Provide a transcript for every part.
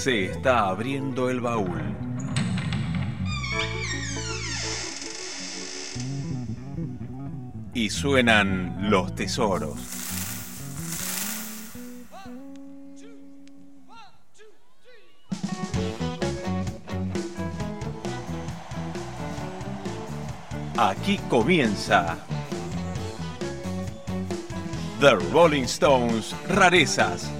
Se está abriendo el baúl. Y suenan los tesoros. Aquí comienza The Rolling Stones Rarezas.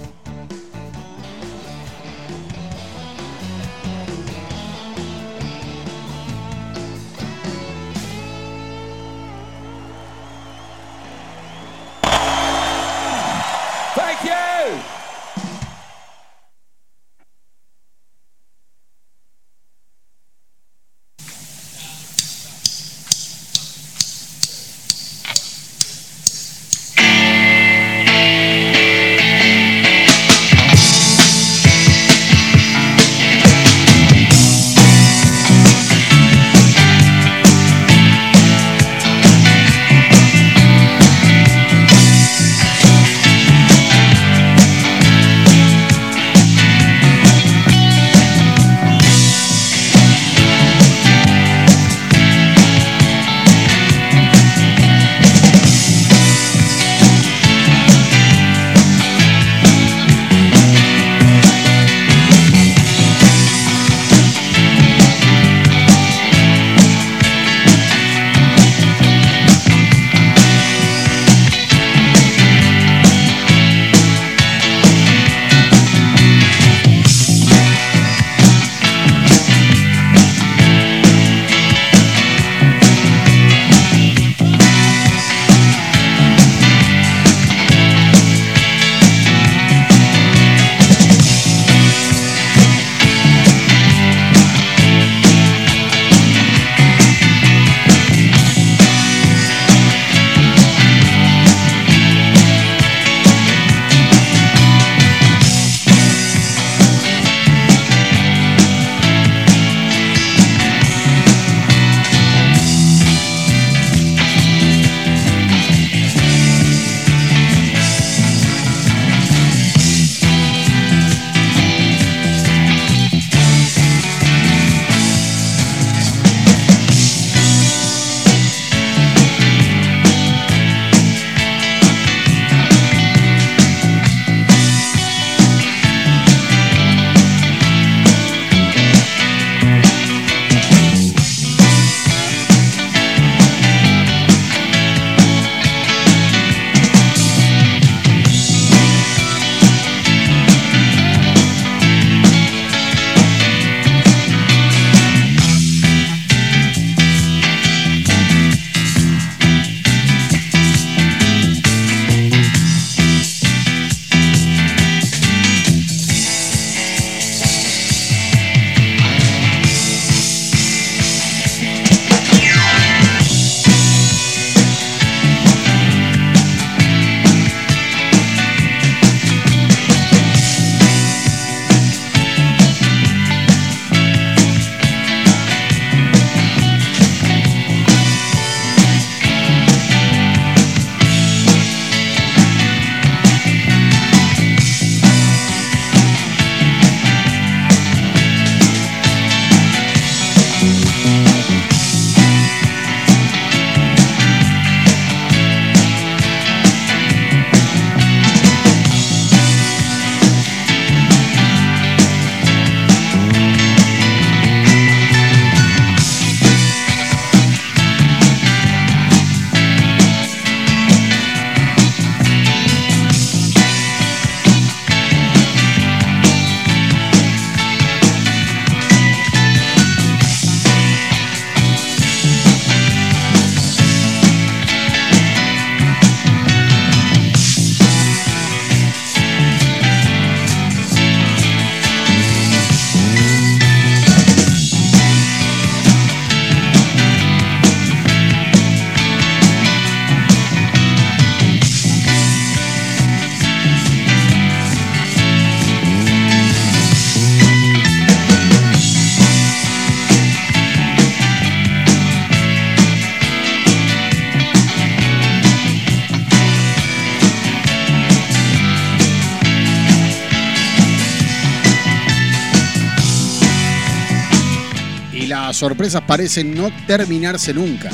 sorpresas parecen no terminarse nunca.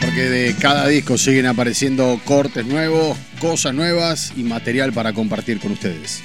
porque de cada disco siguen apareciendo cortes nuevos, cosas nuevas y material para compartir con ustedes.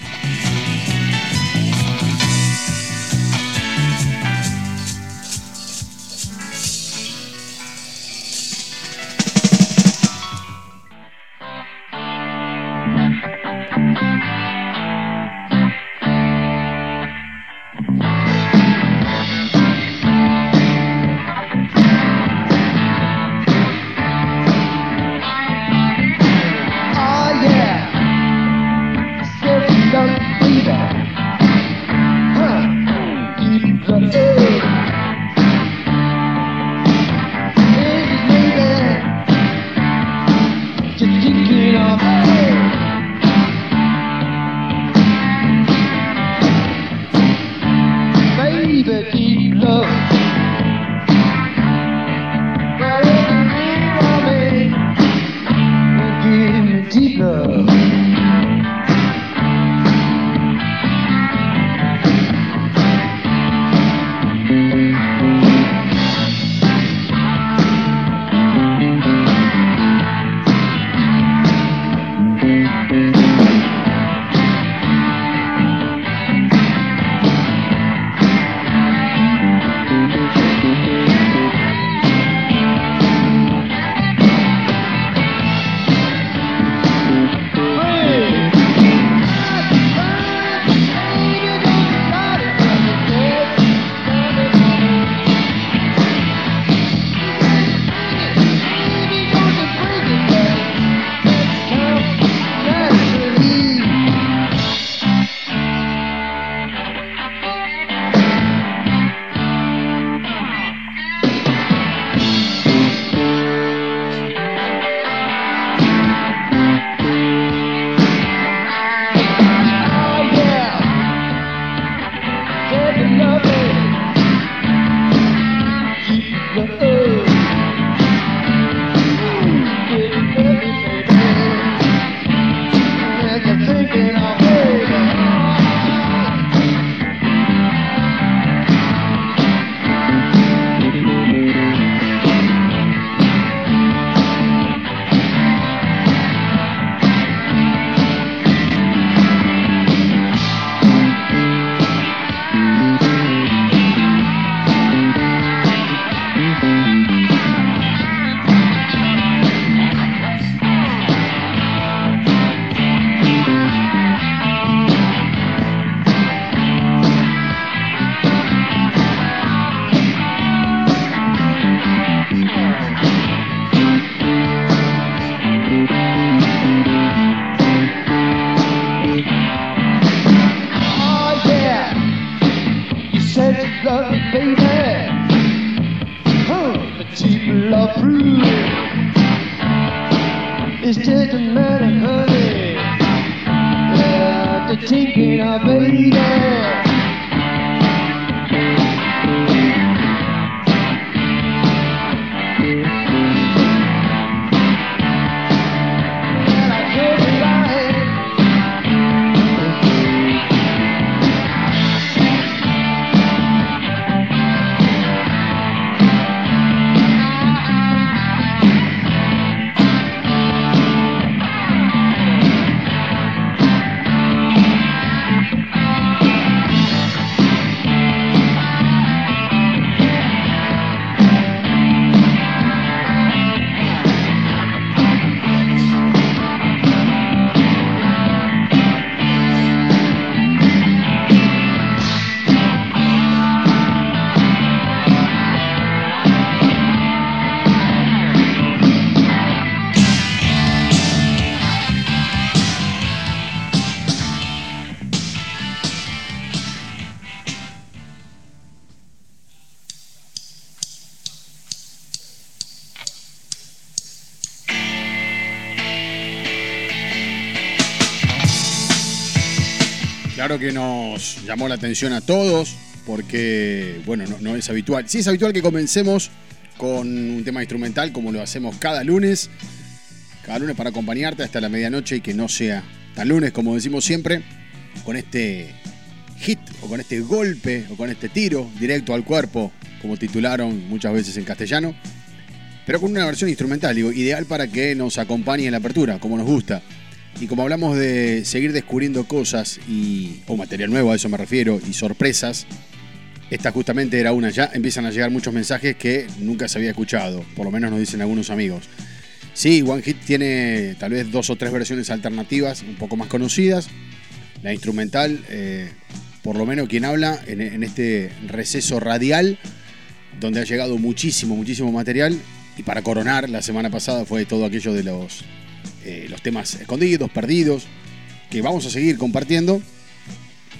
Claro que nos llamó la atención a todos, porque, bueno, no, es habitual. Sí es habitual que comencemos con un tema instrumental como lo hacemos cada lunes, cada lunes para acompañarte hasta la medianoche y que no sea tan lunes como decimos siempre, con este hit o con este golpe o con este tiro directo al cuerpo, como titularon muchas veces en castellano, pero con una versión instrumental, digo, ideal para que nos acompañe en la apertura, como nos gusta. Y como hablamos de seguir descubriendo cosas y o material nuevo, a eso me refiero, y sorpresas, esta justamente era una. Ya empiezan a llegar muchos mensajes que nunca se había escuchado, por lo menos nos dicen algunos amigos. Sí, One Hit tiene tal vez dos o tres versiones alternativas, un poco más conocidas. La instrumental, eh, por lo menos quien habla en, en este receso radial, donde ha llegado muchísimo, muchísimo material. Y para coronar, la semana pasada fue todo aquello de los, eh, los temas escondidos, perdidos, que vamos a seguir compartiendo.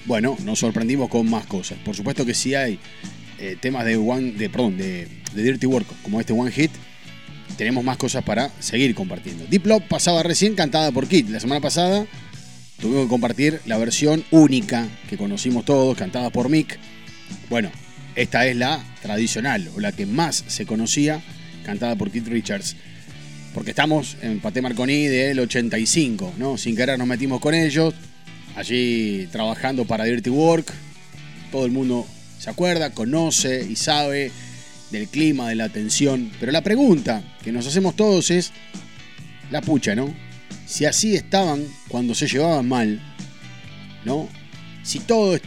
Bueno, nos sorprendimos con más cosas. Por supuesto que sí hay eh, temas de One, de, perdón, de Dirty Work, como este One Hit. Tenemos más cosas para seguir compartiendo. Deep Love pasaba recién cantada por Kit. La semana pasada tuvimos que compartir la versión única que conocimos todos, cantada por Mick. Bueno, esta es la tradicional, o la que más se conocía, cantada por Keith Richards. Porque estamos en Paté Marconi del 85, ¿no? Sin querer nos metimos con ellos. Allí trabajando para Dirty Work. Todo el mundo se acuerda, conoce y sabe del clima, de la tensión. Pero la pregunta que nos hacemos todos es la pucha, ¿no? Si así estaban cuando se llevaban mal, ¿no? Si todo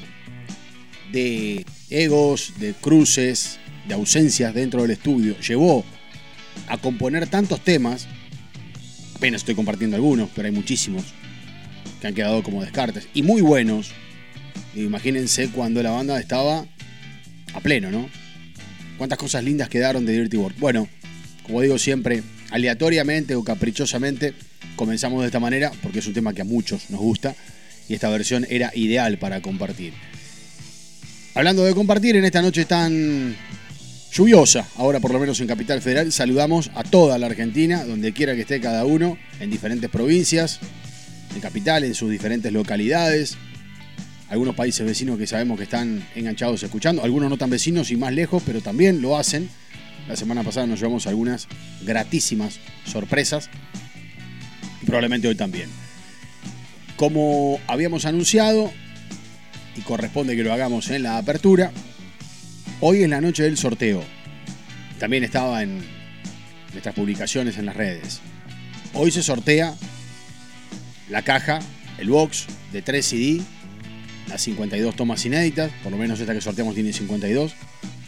de egos, de cruces, de ausencias dentro del estudio llevó a componer tantos temas, apenas estoy compartiendo algunos, pero hay muchísimos que han quedado como descartes y muy buenos. Imagínense cuando la banda estaba a pleno, ¿no? Cuántas cosas lindas quedaron de Dirty Work. Bueno, como digo siempre, aleatoriamente o caprichosamente, comenzamos de esta manera porque es un tema que a muchos nos gusta y esta versión era ideal para compartir. Hablando de compartir, en esta noche tan lluviosa, ahora por lo menos en Capital Federal, saludamos a toda la Argentina, donde quiera que esté cada uno, en diferentes provincias, en Capital, en sus diferentes localidades, algunos países vecinos que sabemos que están enganchados escuchando, algunos no tan vecinos y más lejos, pero también lo hacen. La semana pasada nos llevamos algunas gratísimas sorpresas y probablemente hoy también. Como habíamos anunciado, y corresponde que lo hagamos en la apertura, hoy es la noche del sorteo. También estaba en nuestras publicaciones en las redes. Hoy se sortea la caja, el box de 3 CD, las 52 tomas inéditas, por lo menos esta que sorteamos tiene 52.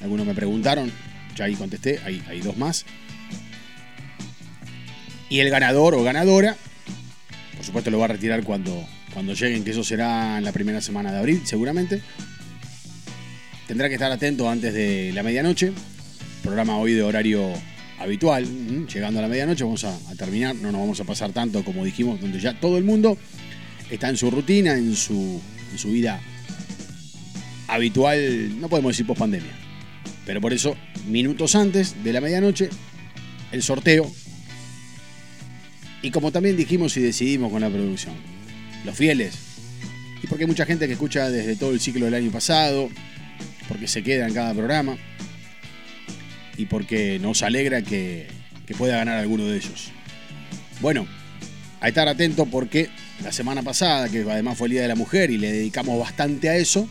Algunos me preguntaron, ya ahí contesté, hay, hay dos más. Y el ganador o ganadora, por supuesto lo va a retirar cuando, cuando lleguen, que eso será en la primera semana de abril, seguramente. Tendrá que estar atento antes de la medianoche. Programa hoy de horario habitual. Llegando a la medianoche vamos a, terminar. No nos vamos a pasar tanto como dijimos, donde ya todo el mundo está en su rutina, en su, en su vida habitual. No podemos decir post pandemia. Pero por eso, minutos antes de la medianoche, el sorteo. Y como también dijimos y decidimos con la producción, los fieles. Y porque hay mucha gente que escucha desde todo el ciclo del año pasado, porque se queda en cada programa y porque nos alegra que, que pueda ganar alguno de ellos. Bueno, a estar atento porque la semana pasada, que además fue el Día de la Mujer y le dedicamos bastante a eso,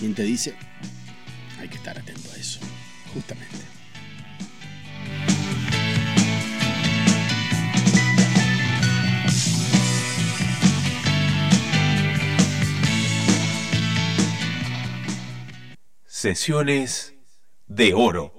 ¿quién te dice? Hay que estar atento a eso, justamente. Sesiones de oro.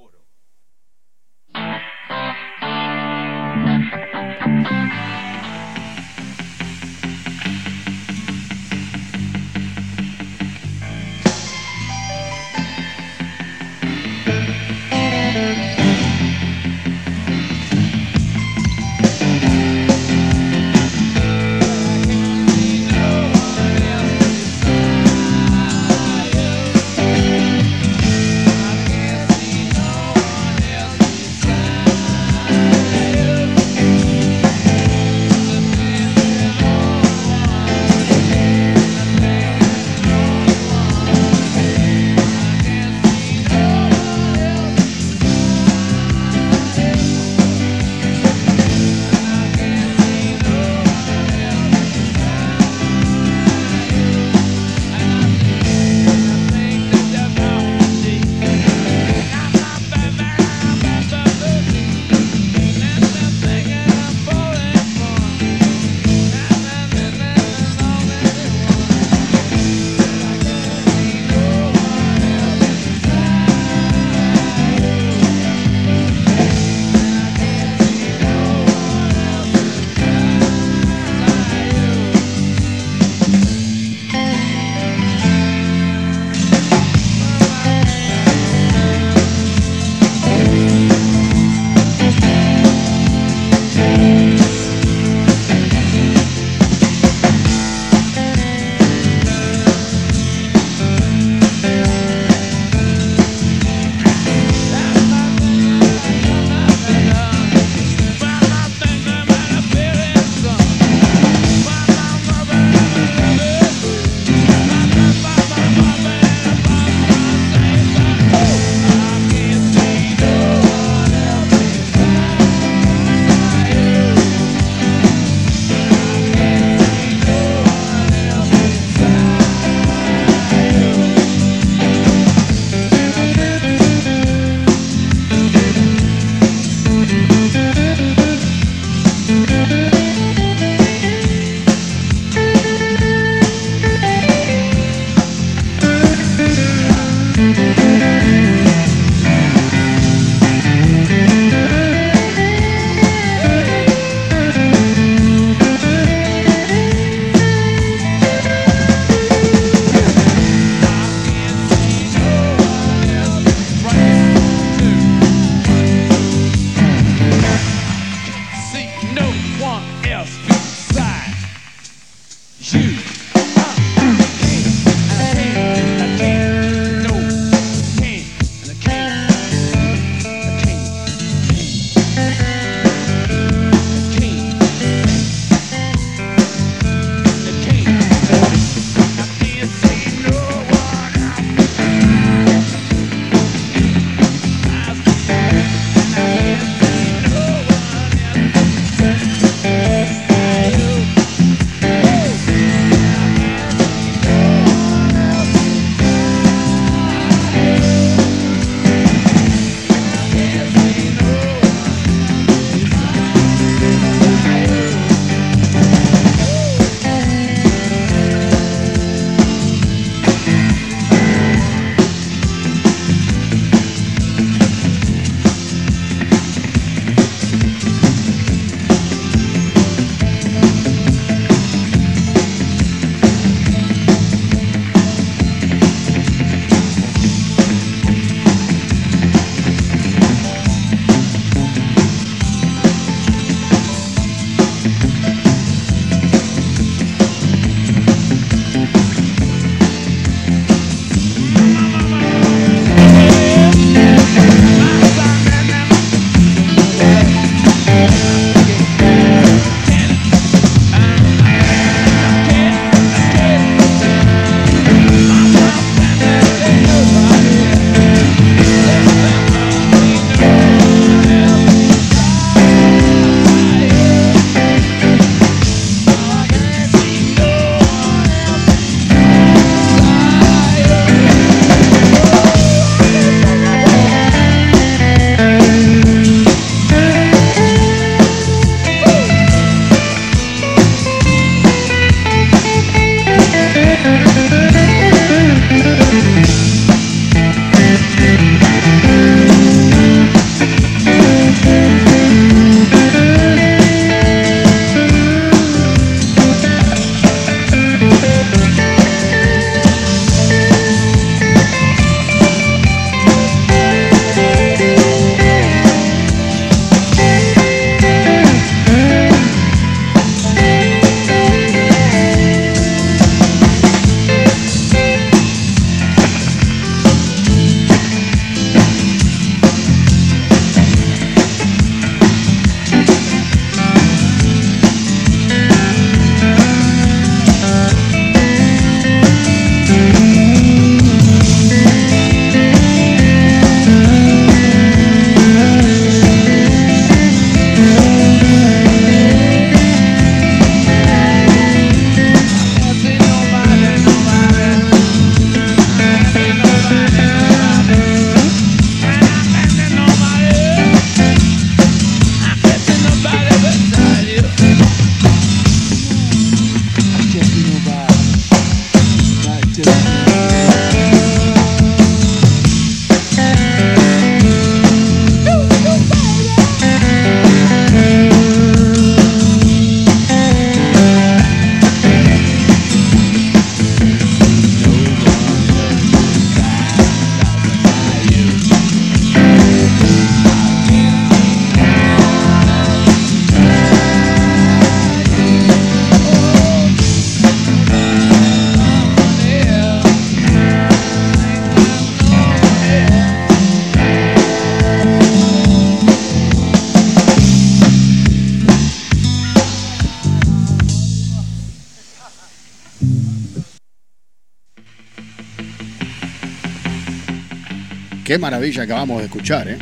Qué maravilla acabamos de escuchar, ¿eh?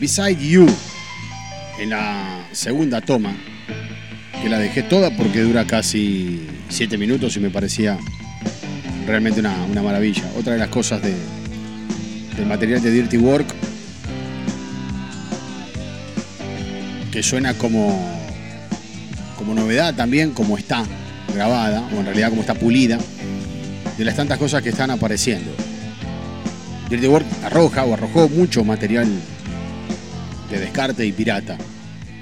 Beside You, en la segunda toma, que la dejé toda porque dura casi 7 minutos y me parecía realmente una, una maravilla. Otra de las cosas de, del material de Dirty Work que suena como, como novedad también, como está grabada, o en realidad como está pulida, de las tantas cosas que están apareciendo. Dirty Work arroja o arrojó mucho material de descarte y pirata.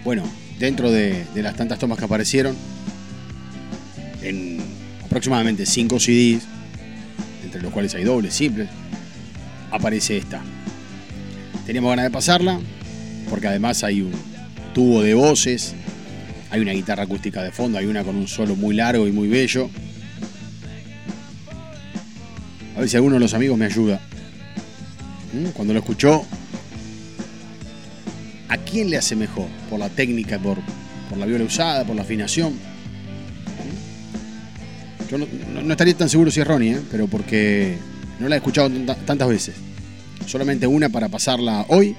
Bueno, dentro de, las tantas tomas que aparecieron, en aproximadamente 5 CDs, entre los cuales hay dobles, simples, aparece esta. Teníamos ganas de pasarla, porque además hay un tubo de voces, hay una guitarra acústica de fondo, hay una con un solo muy largo y muy bello. A ver si alguno de los amigos me ayuda. ¿Mm? Cuando lo escuchó, ¿a quién le hace mejor? ¿Por la técnica, por, por la viola usada, por la afinación? ¿Mm? Yo no, estaría tan seguro si es Ronnie, ¿eh? pero porque no la he escuchado tanta- tantas veces. Solamente una para pasarla hoy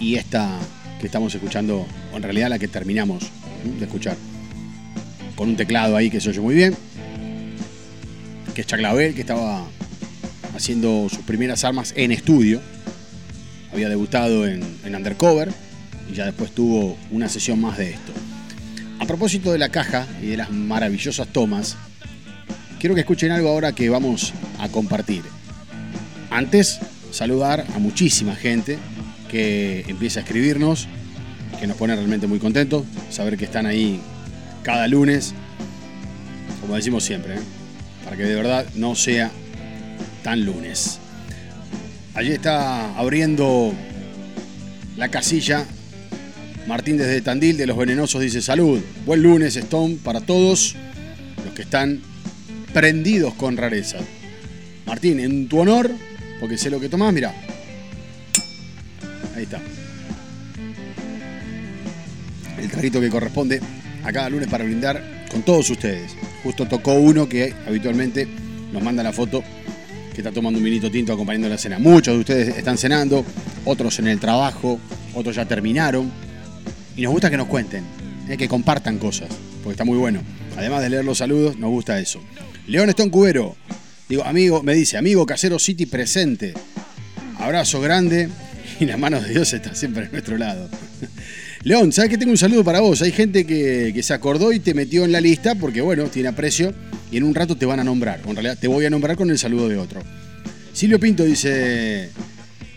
y esta que estamos escuchando, o en realidad la que terminamos ¿m? de escuchar, con un teclado ahí que se oye muy bien, que es Chuck Lavelle, que estaba haciendo sus primeras armas en estudio, había debutado en, Undercover y ya después tuvo una sesión más de esto. A propósito de la caja y de las maravillosas tomas, quiero que escuchen algo ahora que vamos a compartir. Antes, saludar a muchísima gente que empieza a escribirnos, que nos pone realmente muy contentos, saber que están ahí cada lunes, como decimos siempre, ¿eh? para que de verdad no sea tan lunes. Allí está abriendo la casilla Martín desde Tandil de los Venenosos dice salud, buen lunes Stone para todos los que están prendidos con rareza. Martín, en tu honor, porque sé lo que tomás, mira. Ahí está. El traguito que corresponde a cada lunes para brindar con todos ustedes. Justo tocó uno que habitualmente nos manda la foto que está tomando un vinito tinto acompañando la cena. Muchos de ustedes están cenando, otros en el trabajo, otros ya terminaron. Y nos gusta que nos cuenten, eh, que compartan cosas, porque está muy bueno. Además de leer los saludos, nos gusta eso. León Stone Cubero, digo, amigo, me dice, amigo Casero City presente. Abrazo grande y la mano de Dios está siempre a nuestro lado. León, ¿sabes que tengo un saludo para vos? Hay gente que, que se acordó y te metió en la lista porque, bueno, tiene aprecio y en un rato te van a nombrar. En realidad te voy a nombrar con el saludo de otro. Silvio Pinto dice: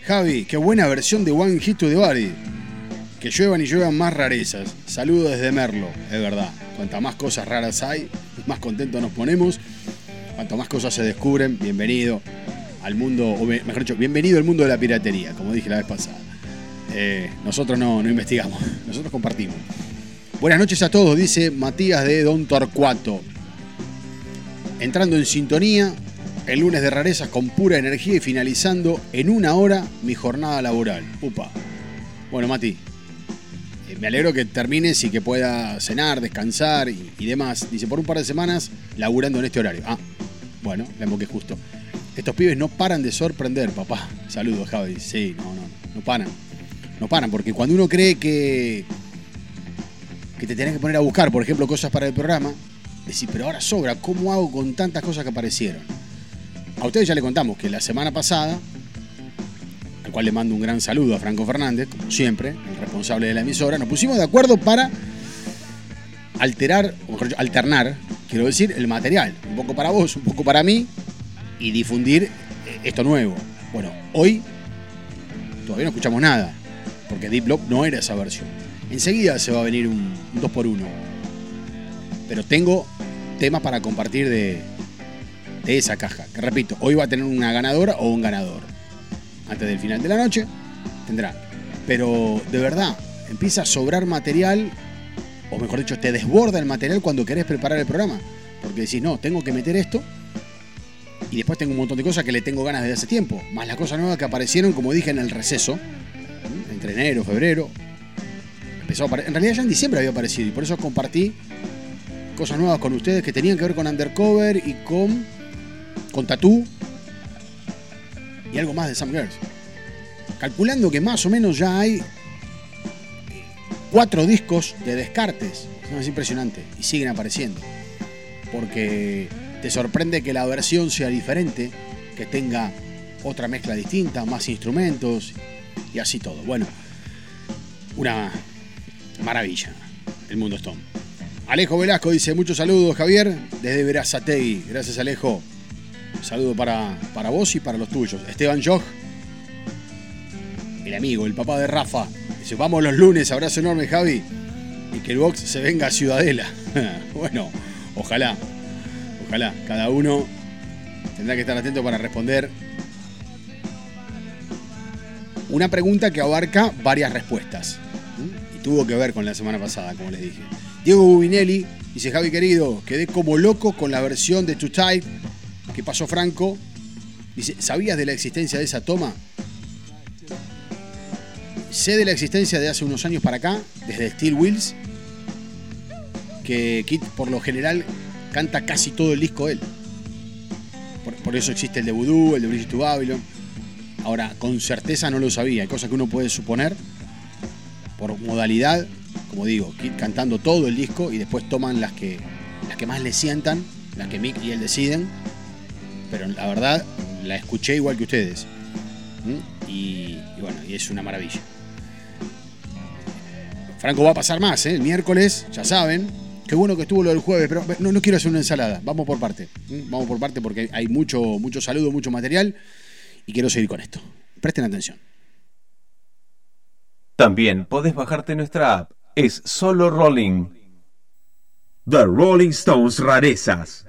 Javi, qué buena versión de One Hit to the Body. Que lluevan y lluevan más rarezas. Saludo desde Merlo, es verdad. Cuantas más cosas raras hay, más contentos nos ponemos. Cuanto más cosas se descubren, bienvenido al mundo, o me- mejor dicho, bienvenido al mundo de la piratería, como dije la vez pasada. Eh, nosotros no, no investigamos, nosotros compartimos. Buenas noches a todos, dice Matías de Don Torcuato. Entrando en sintonía, el lunes de rarezas con pura energía y finalizando en una hora mi jornada laboral. Upa. Bueno, Mati, eh, me alegro que termines y que pueda cenar, descansar y, y demás. Dice, por un par de semanas laburando en este horario. Ah, bueno, la emboqué justo. Estos pibes no paran de sorprender, papá. Saludos, Javi. Sí, no, no, no paran. No paran, porque cuando uno cree que, que te tenés que poner a buscar, por ejemplo, cosas para el programa, decís, pero ahora sobra, ¿cómo hago con tantas cosas que aparecieron? A ustedes ya le contamos que la semana pasada, al cual le mando un gran saludo a Franco Fernández, como siempre, el responsable de la emisora, nos pusimos de acuerdo para alterar, o mejor dicho, alternar, quiero decir, el material. Un poco para vos, un poco para mí, y difundir eh, esto nuevo. Bueno, hoy todavía no escuchamos nada, porque Deep Block no era esa versión. Enseguida se va a venir un 2x1. Pero tengo temas para compartir de, esa caja. Que repito, hoy va a tener una ganadora o un ganador. Antes del final de la noche tendrá. Pero de verdad, empieza a sobrar material, o mejor dicho, te desborda el material cuando querés preparar el programa. Porque decís, no, tengo que meter esto. Y después tengo un montón de cosas que le tengo ganas desde hace tiempo. Más las cosas nuevas que aparecieron, como dije, en el receso. Entre enero, febrero. Empezó en realidad ya en diciembre había aparecido. Y por eso compartí cosas nuevas con ustedes que tenían que ver con Undercover y con, con Tatú. y algo más de Sam Girls. Calculando que más o menos ya hay cuatro discos de descartes. No, es impresionante. Y siguen apareciendo. Porque te sorprende que la versión sea diferente, que tenga otra mezcla distinta, más instrumentos y así todo. Bueno, una maravilla el mundo Stone. Alejo Velasco dice muchos saludos Javier desde Verazategui. Gracias Alejo. Un saludo para, para vos y para los tuyos. Esteban Jog, el amigo, el papá de Rafa. Dice, vamos los lunes, abrazo enorme Javi. Y que el box se venga a Ciudadela. bueno, ojalá. Ojalá. Cada uno tendrá que estar atento para responder una pregunta que abarca varias respuestas. Y tuvo que ver con la semana pasada, como les dije. Diego Bubinelli dice, Javi querido, quedé como loco con la versión de Too Tight que pasó Franco. Dice, ¿sabías de la existencia de esa toma? Sé de la existencia de hace unos años para acá, desde Steel Wheels, que Kit por lo general canta casi todo el disco él. Por, por eso existe el de Voodoo, el de Bridge to Babylon. Ahora, con certeza no lo sabía, hay cosas que uno puede suponer por modalidad, como digo, cantando todo el disco y después toman las que, las que más le sientan, las que Mick y él deciden. Pero la verdad, la escuché igual que ustedes. Y, bueno, y es una maravilla. Franco va a pasar más, ¿eh? el miércoles, ya saben. Qué bueno que estuvo lo del jueves, pero no, no quiero hacer una ensalada. Vamos por parte. Vamos por parte porque hay mucho, mucho saludo, mucho material y quiero seguir con esto. Presten atención. También podés bajarte nuestra app. Es solo Rolling. The Rolling Stones Rarezas.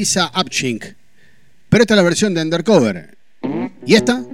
Elisa Upchink. Pero esta es la versión de Undercover. ¿Y esta?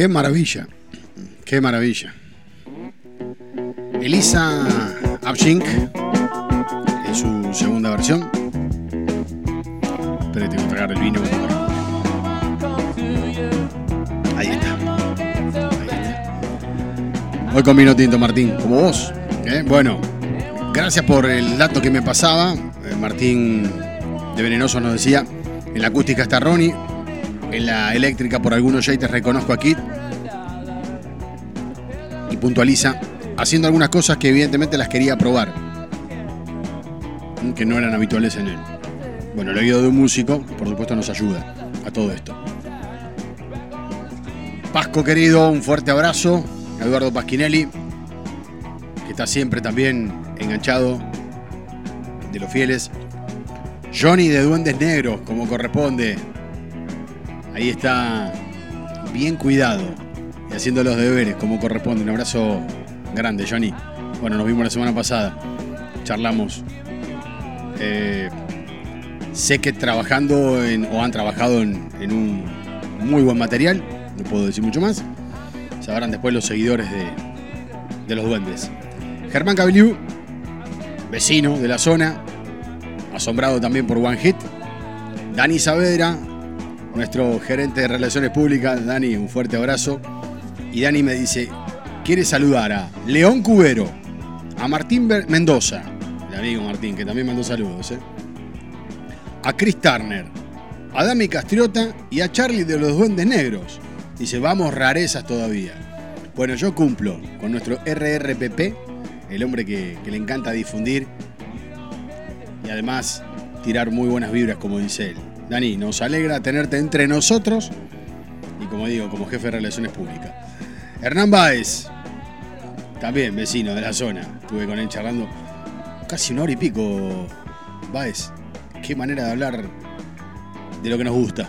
Qué maravilla. Qué maravilla. Elisa Abshink en su segunda versión. Espera, tengo que tragar el vino. Ahí está. Ahí. Voy con vino tinto, Martín, como vos. ¿eh? Bueno, Gracias por el dato que me pasaba. Eh, Martín de Venenoso nos decía, en la acústica está Ronnie, en la eléctrica por algunos yates reconozco a Kit. Puntualiza, haciendo algunas cosas que evidentemente las quería probar, que no eran habituales en él. Bueno, el oído de un músico, por supuesto, nos ayuda a todo esto. Pasco querido, un fuerte abrazo. Eduardo Pasquinelli, que está siempre también enganchado de los fieles. Johnny de Duendes Negros, como corresponde. Ahí está bien cuidado haciendo los deberes, como corresponde. Un abrazo grande, Johnny. Bueno, nos vimos la semana pasada. Charlamos. Eh, sé que trabajando en, o han trabajado en, un muy buen material. No puedo decir mucho más. Sabrán después los seguidores de, de los duendes. Germán Caviliu, vecino de la zona, asombrado también por One Hit. Dani Saavedra, nuestro gerente de Relaciones Públicas. Dani, un fuerte abrazo. Y Dani me dice, quiere saludar a León Cubero, a Martín Mendoza, el amigo Martín, que también mandó saludos, ¿eh? a Chris Turner, a Dami Castriota y a Charlie de los Duendes Negros. Dice, vamos rarezas todavía. Bueno, yo cumplo con nuestro RRPP, el hombre que le encanta difundir y además tirar muy buenas vibras, como dice él. Dani, nos alegra tenerte entre nosotros y como digo, como jefe de Relaciones Públicas. Hernán Báez, también vecino de la zona. Estuve con él charlando casi una hora y pico. Báez, qué manera de hablar de lo que nos gusta.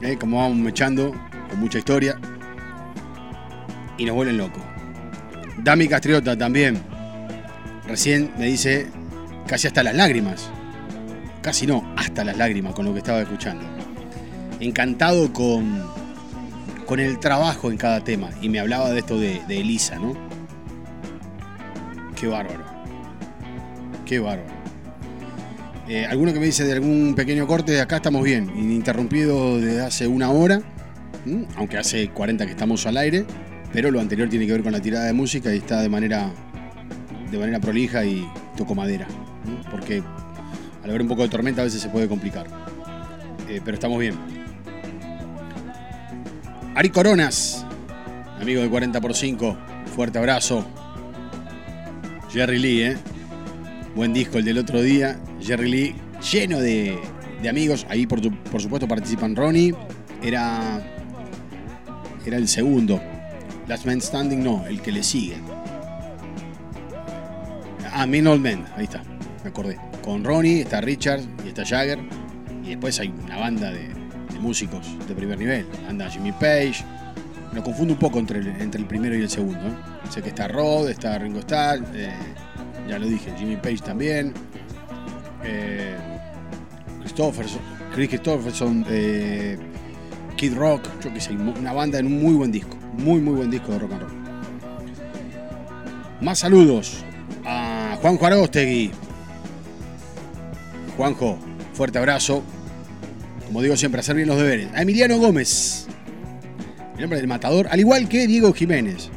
¿eh? Como vamos mechando, con mucha historia. Y nos vuelven locos. Dami Castriota también. Recién me dice casi hasta las lágrimas. Casi no, hasta las lágrimas con lo que estaba escuchando. Encantado con, con el trabajo en cada tema. Y me hablaba de esto de, Elisa, ¿no? Qué bárbaro. Qué bárbaro. Eh, alguno que me dice de algún pequeño corte, acá estamos bien, ininterrumpido desde hace una hora, aunque hace 40 que estamos al aire, pero lo anterior tiene que ver con la tirada de música y está de manera, de manera prolija y toco madera, porque al haber un poco de tormenta a veces se puede complicar. Eh, pero estamos bien. Ari Coronas, amigo de 40 por 5, fuerte abrazo. Jerry Lee, ¿eh? Buen disco el del otro día. Jerry Lee, lleno de, de amigos. Ahí, por, por supuesto, participan Ronnie. Era. Era el segundo. Last Man Standing, no, el que le sigue. Ah, Mean Old Men, ahí está, me acordé. Con Ronnie, está Richard y está Jagger. Y después hay una banda de músicos de primer nivel. Anda Jimmy Page. Me confundo un poco entre el, entre el primero y el segundo. ¿eh? Sé que está Rod, está Ringo Starr, eh, ya lo dije, Jimmy Page también. Eh, Chris Christopherson, eh, Kid Rock, yo qué sé, una banda en un muy buen disco. Muy, muy buen disco de rock and roll. Más saludos a Juanjo Arostegui. Juanjo, fuerte abrazo. Como digo siempre, hacer bien los deberes. A Emiliano Gómez, el hombre del matador, al igual que Diego Jiménez.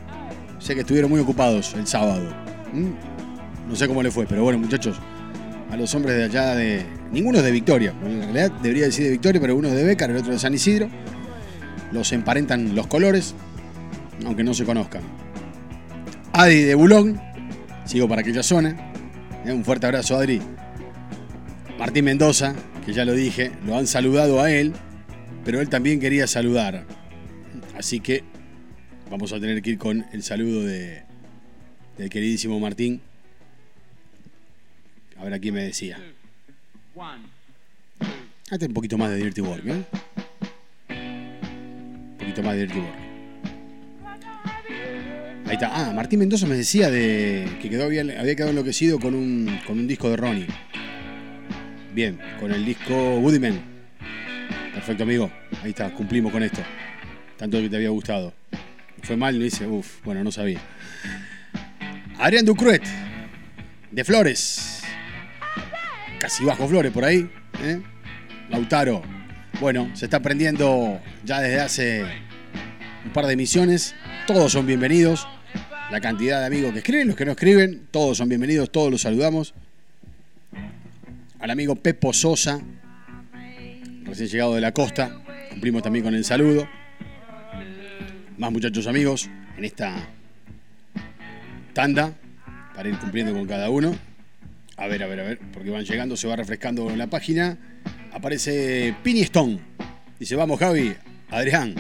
Sé que estuvieron muy ocupados el sábado. No sé cómo le fue, pero bueno, muchachos, a los hombres de allá de. Ninguno es de Victoria. En realidad debería decir de Victoria, pero uno es de Bécar, el otro de San Isidro. Los emparentan los colores, aunque no se conozcan. Adi de Bulón, sigo para aquella zona. Eh, Un fuerte abrazo, Adri. Martín Mendoza, ya lo dije, lo han saludado a él, pero él también quería saludar. Así que vamos a tener que ir con el saludo de, del queridísimo Martín. A ver a quién me decía. Hazte un poquito más de Dirty Work, ¿eh? Un poquito más de Dirty Work. Ahí está. Ah, Martín Mendoza me decía de que quedó, había quedado enloquecido con un, con un disco de Ronnie. Bien, con el disco Woody Man. Perfecto, amigo. Ahí está, cumplimos con esto. Tanto que te había gustado. Fue mal, no dice, uff, bueno, no sabía. Adrián Ducruet, de Flores. Casi bajo Flores por ahí. ¿eh? Lautaro. Bueno, se está aprendiendo ya desde hace un par de emisiones. Todos son bienvenidos. la cantidad de amigos que escriben, los que no escriben, todos son bienvenidos, todos los saludamos. Al amigo Pepo Sosa, recién llegado de la costa, cumplimos también con el saludo. Más muchachos amigos en esta tanda para ir cumpliendo con cada uno. A ver, a ver, a ver, porque van llegando, se va refrescando la página. Aparece Pini Stone. Dice, vamos Javi, Adrián.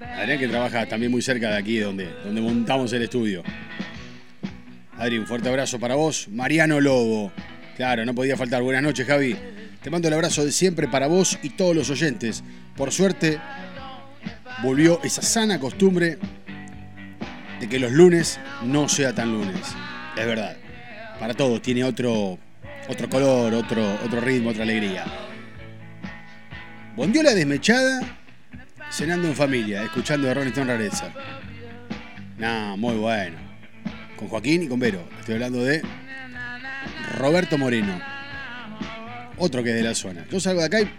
Adrián que trabaja también muy cerca de aquí donde, donde montamos el estudio. Adri, un fuerte abrazo para vos. Mariano Lobo. Claro, no podía faltar. Buenas noches, Javi. Te mando el abrazo de siempre para vos y todos los oyentes. Por suerte, volvió esa sana costumbre de que los lunes no sea tan lunes. Es verdad. Para todos tiene otro, otro color, otro, otro ritmo, otra alegría. Bondiola desmechada, cenando en familia, escuchando a Ronnie Stone Rareza. Nah, muy bueno. Con Joaquín y con Vero. Estoy hablando de Roberto Moreno. Otro que es de la zona. Yo salgo de acá y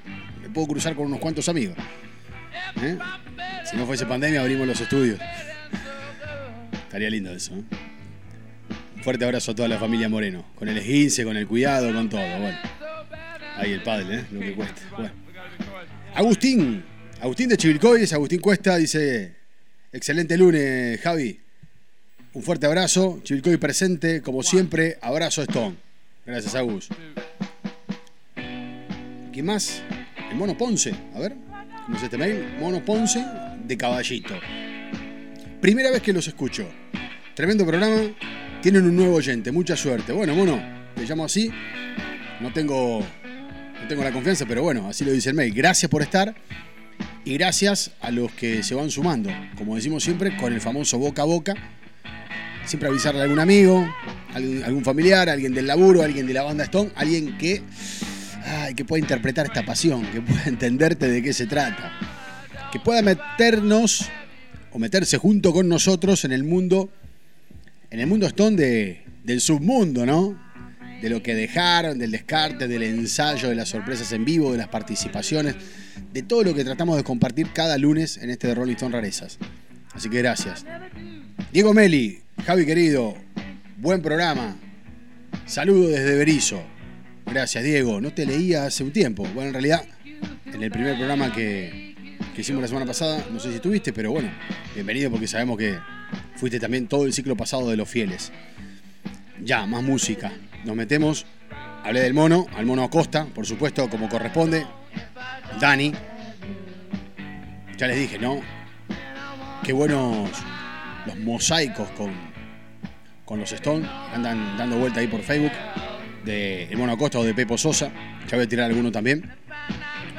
me puedo cruzar con unos cuantos amigos. ¿Eh? Si no fuese pandemia, abrimos los estudios. Estaría lindo eso. ¿eh? Un fuerte abrazo a toda la familia Moreno. Con el esguince, con el cuidado, con todo. Ahí el padre, ¿eh? Lo que cuesta. Agustín. Agustín de Chivilcoy, Agustín Cuesta, dice: Excelente lunes, Javi. Un fuerte abrazo. Chivilcoy presente, como siempre. Abrazo Stone. Gracias, Agus. ¿Quién más? El Mono Ponce. A ver, ¿cómo es este mail? Mono Ponce de Caballito. Primera vez que los escucho. Tremendo programa. Tienen un nuevo oyente. Mucha suerte. Bueno, Mono, te llamo así. No tengo, no tengo la confianza, pero bueno, así lo dice el mail. Gracias por estar. Y gracias a los que se van sumando. Como decimos siempre, con el famoso boca a boca. Siempre avisarle a algún amigo, algún, familiar, alguien del laburo, alguien de la banda Stone, alguien que, que pueda interpretar esta pasión, que pueda entenderte de qué se trata. Que pueda meternos o meterse junto con nosotros en el mundo, en el mundo Stone de, del submundo, ¿no? De lo que dejaron, del descarte, del ensayo, de las sorpresas en vivo, de las participaciones, de todo lo que tratamos de compartir cada lunes en este de Rolling Stone Rarezas. Así que gracias. Diego Meli, Javi querido, buen programa. Saludo desde Berizo. Gracias, Diego. No te leía hace un tiempo. Bueno, en realidad, en el primer programa que, que hicimos la semana pasada, no sé si estuviste, pero bueno, bienvenido porque sabemos que fuiste también todo el ciclo pasado de los fieles. Ya, más música. Nos metemos. Hablé del mono, al mono Acosta, por supuesto, como corresponde. Dani. Ya les dije, ¿no? Qué buenos los mosaicos con, con los Stones. Andan dando vuelta ahí por Facebook. De El Mono Acosta o de Pepo Sosa. Ya voy a tirar alguno también.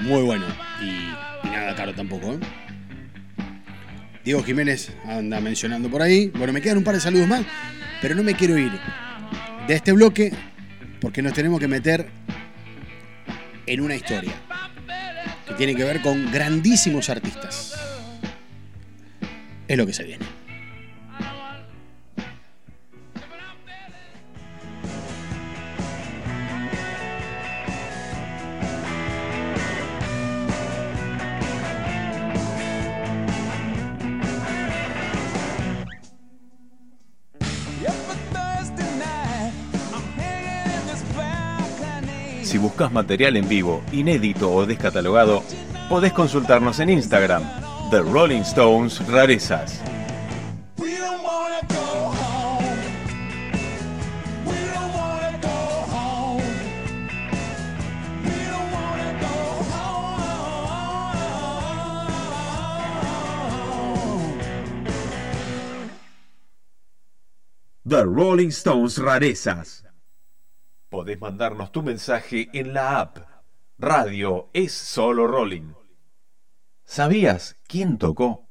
Muy bueno. Y, y nada caro tampoco, ¿eh? Diego Jiménez anda mencionando por ahí. Bueno, me quedan un par de saludos más, pero no me quiero ir de este bloque porque nos tenemos que meter en una historia que tiene que ver con grandísimos artistas. Es lo que se viene. Si buscas material en vivo, inédito o descatalogado, podés consultarnos en Instagram, The Rolling Stones Rarezas. The Rolling Stones Rarezas. Podés mandarnos tu mensaje en la app. Radio es solo Rolling. ¿Sabías quién tocó?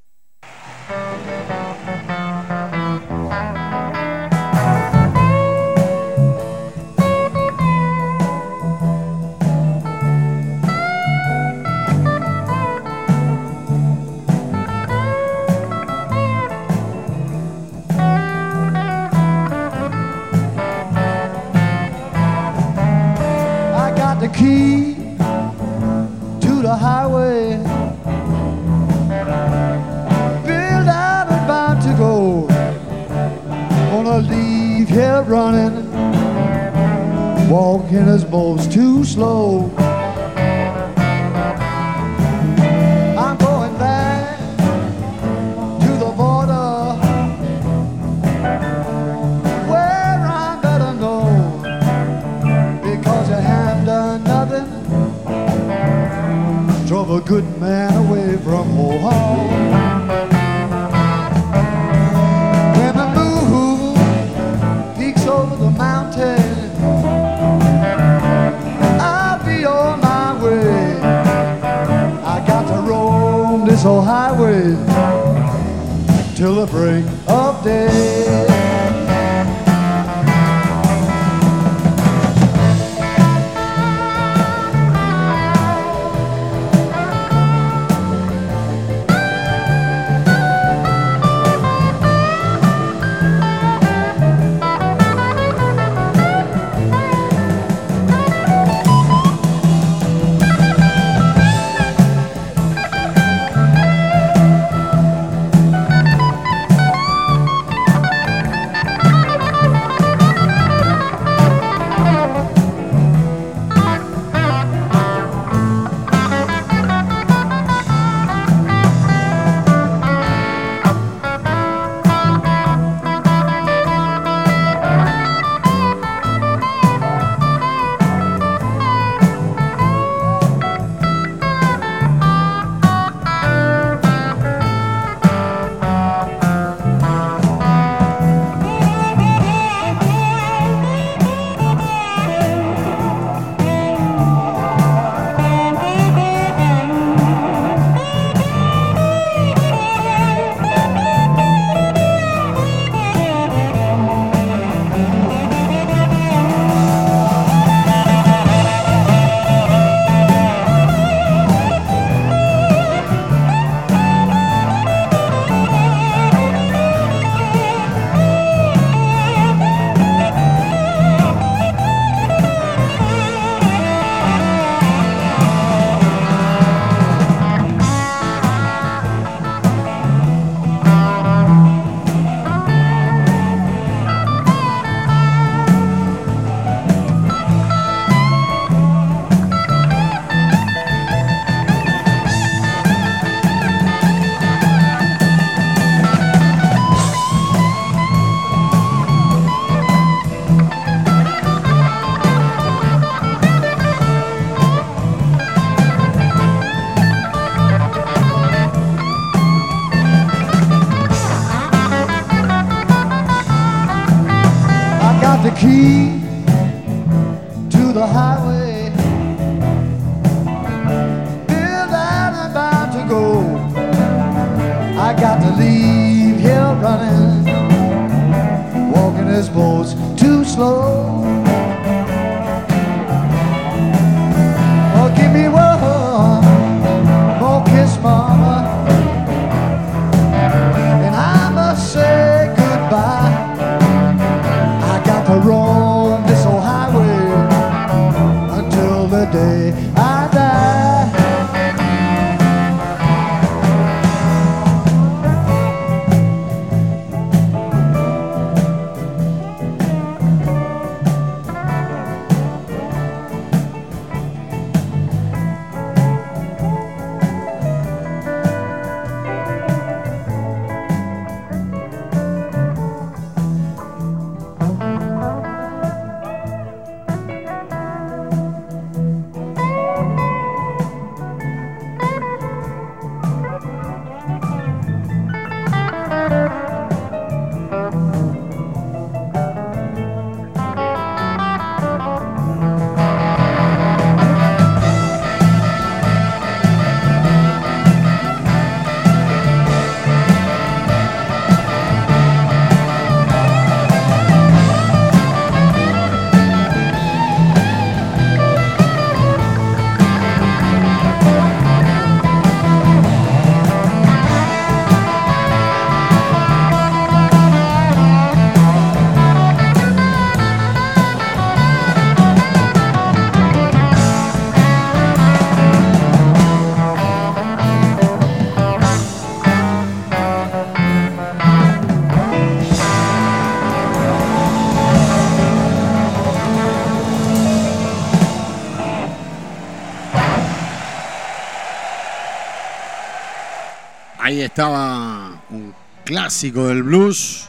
Estaba un clásico del blues,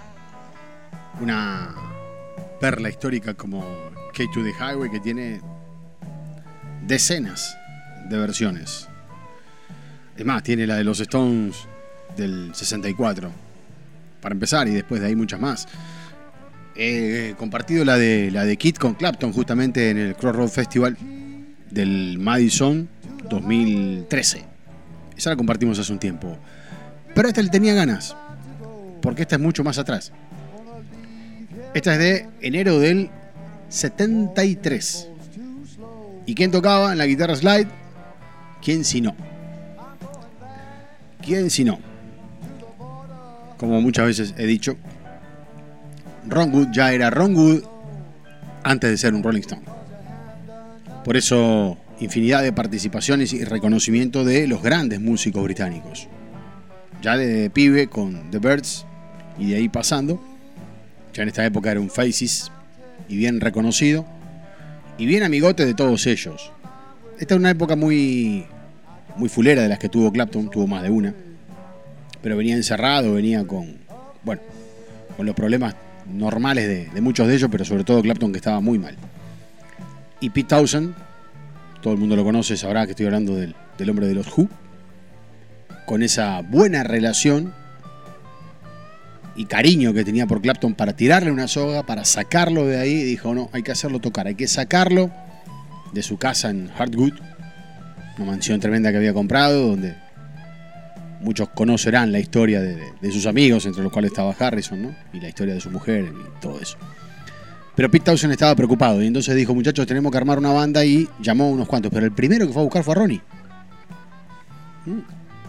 una perla histórica como K to the Highway que tiene decenas de versiones. Es más, tiene la de los Stones del 64, para empezar, y después de ahí muchas más. He compartido la de, la de Kid con Clapton justamente en el Crossroad Festival del Madison 2013. Esa la compartimos hace un tiempo. Pero esta le tenía ganas, porque esta es mucho más atrás. Esta es de enero del 73. ¿Y quién tocaba en la guitarra slide? ¿Quién si no? ¿Quién si no? Como muchas veces he dicho, Ron Wood ya era Ron Wood antes de ser un Rolling Stone. Por eso, infinidad de participaciones y reconocimiento de los grandes músicos británicos. Ya de pibe con The Birds y de ahí pasando, ya en esta época era un Faces y bien reconocido y bien amigote de todos ellos. Esta es una época muy muy fulera de las que tuvo Clapton, tuvo más de una. Pero venía encerrado, venía con bueno, con los problemas normales de, de muchos de ellos, pero sobre todo Clapton que estaba muy mal. Y Pete Townsend, todo el mundo lo conoce, sabrá que estoy hablando del, del hombre de los Who, con esa buena relación y cariño que tenía por Clapton para tirarle una soga, para sacarlo de ahí, dijo, no, hay que hacerlo tocar, hay que sacarlo de su casa en Hartwood, una mansión tremenda que había comprado, donde muchos conocerán la historia de, sus amigos, entre los cuales estaba Harrison, ¿no? Y la historia de su mujer y todo eso. Pero Pete Townsend estaba preocupado y entonces dijo, muchachos, tenemos que armar una banda y llamó a unos cuantos. Pero el primero que fue a buscar fue a Ronnie.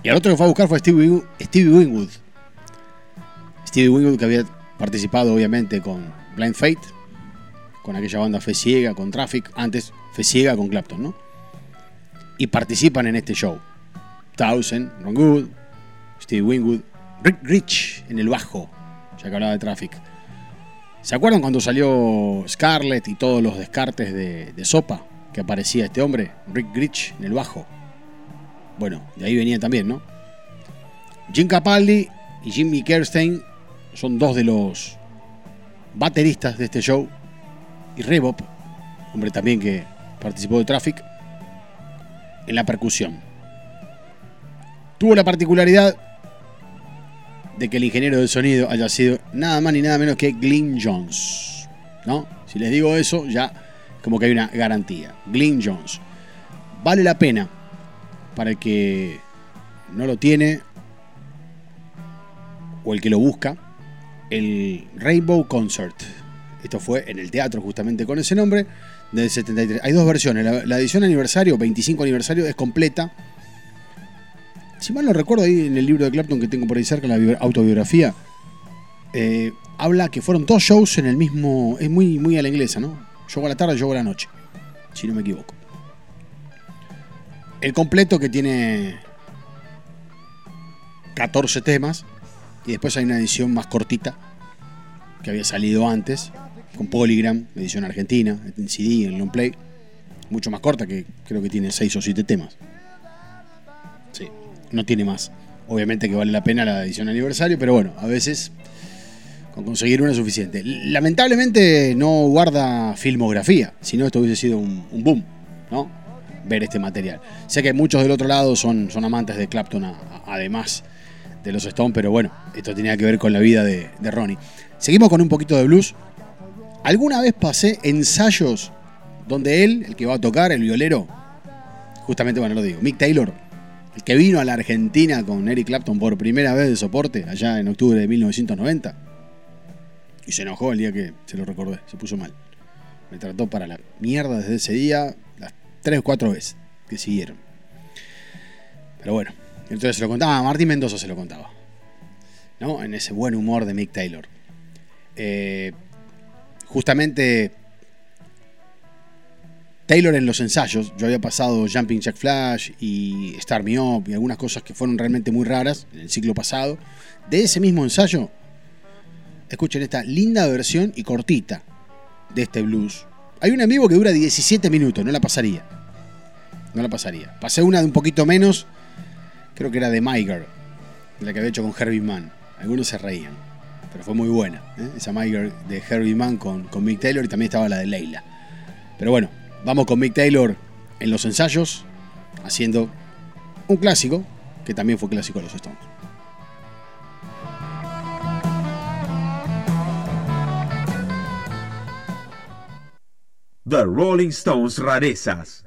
Y el otro que fue a buscar fue Stevie, Stevie Wingwood. Stevie Wingwood que había participado obviamente con Blind Fate, con aquella banda Fe Ciega, con Traffic, antes Fe Ciega con Clapton, ¿no? Y participan en este show. Townsend, Ron Wood, Stevie Wingwood, Rick Rich en el bajo, ya que hablaba de Traffic. ¿Se acuerdan cuando salió Scarlett y todos los descartes de, de Sopa? Que aparecía este hombre, Rick Rich, en el bajo. Bueno, de ahí venía también, ¿no? Jim Capaldi y Jimmy Kerstein son dos de los bateristas de este show. Y Rebop, hombre también que participó de Traffic, en la percusión. Tuvo la particularidad de que el ingeniero del sonido haya sido nada más ni nada menos que Glyn Jones. ¿No? Si les digo eso, ya como que hay una garantía. Glyn Jones. Vale la pena para el que no lo tiene o el que lo busca, el Rainbow Concert. Esto fue en el teatro justamente con ese nombre del 73. Hay dos versiones. La, edición aniversario, 25 aniversario, es completa. Si mal no recuerdo, ahí en el libro de Clapton que tengo por ahí cerca, la bio- autobiografía, eh, habla que fueron dos shows en el mismo. Es muy, muy a la inglesa, ¿no? Show a la tarde, show a la noche, si no me equivoco. El completo que tiene 14 temas, y después hay una edición más cortita que había salido antes, con Polygram, edición argentina, en CD, en long play, mucho más corta, que creo que tiene 6 o 7 temas. Sí, no tiene más. Obviamente que vale la pena la edición aniversario, pero bueno, a veces con conseguir una es suficiente. Lamentablemente no guarda filmografía, si no esto hubiese sido un, un boom, ¿no? Ver este material. Sé que muchos del otro lado son, son amantes de Clapton, además de los Stones, pero bueno, esto tenía que ver con la vida de, Ronnie. Seguimos con un poquito de blues. Alguna vez pasé ensayos donde él, el que va a tocar, el violero, justamente, bueno, lo digo, Mick Taylor, el que vino a la Argentina con Eric Clapton por primera vez de soporte, allá en octubre de 1990, y se enojó el día que se lo recordé, se puso mal. Me trató para la mierda desde ese día, tres o cuatro veces que siguieron. Pero bueno, entonces se lo contaba, a Martín Mendoza se lo contaba. ¿No? En ese buen humor de Mick Taylor. Eh, justamente Taylor en los ensayos, yo había pasado Jumping Jack Flash y Star Me Up y algunas cosas que fueron realmente muy raras en el ciclo pasado. De ese mismo ensayo, escuchen esta linda versión y cortita de este blues. Hay una en vivo que dura 17 minutos, no la pasaría. No la pasaría. Pasé una de un poquito menos, creo que era de Girl. la que había hecho con Herbie Mann. Algunos se reían, pero fue muy buena. ¿eh? Esa Girl de Herbie Mann con, con Mick Taylor y también estaba la de Leila. Pero bueno, vamos con Mick Taylor en los ensayos, haciendo un clásico, que también fue clásico de los Stones. The Rolling Stones Rarezas.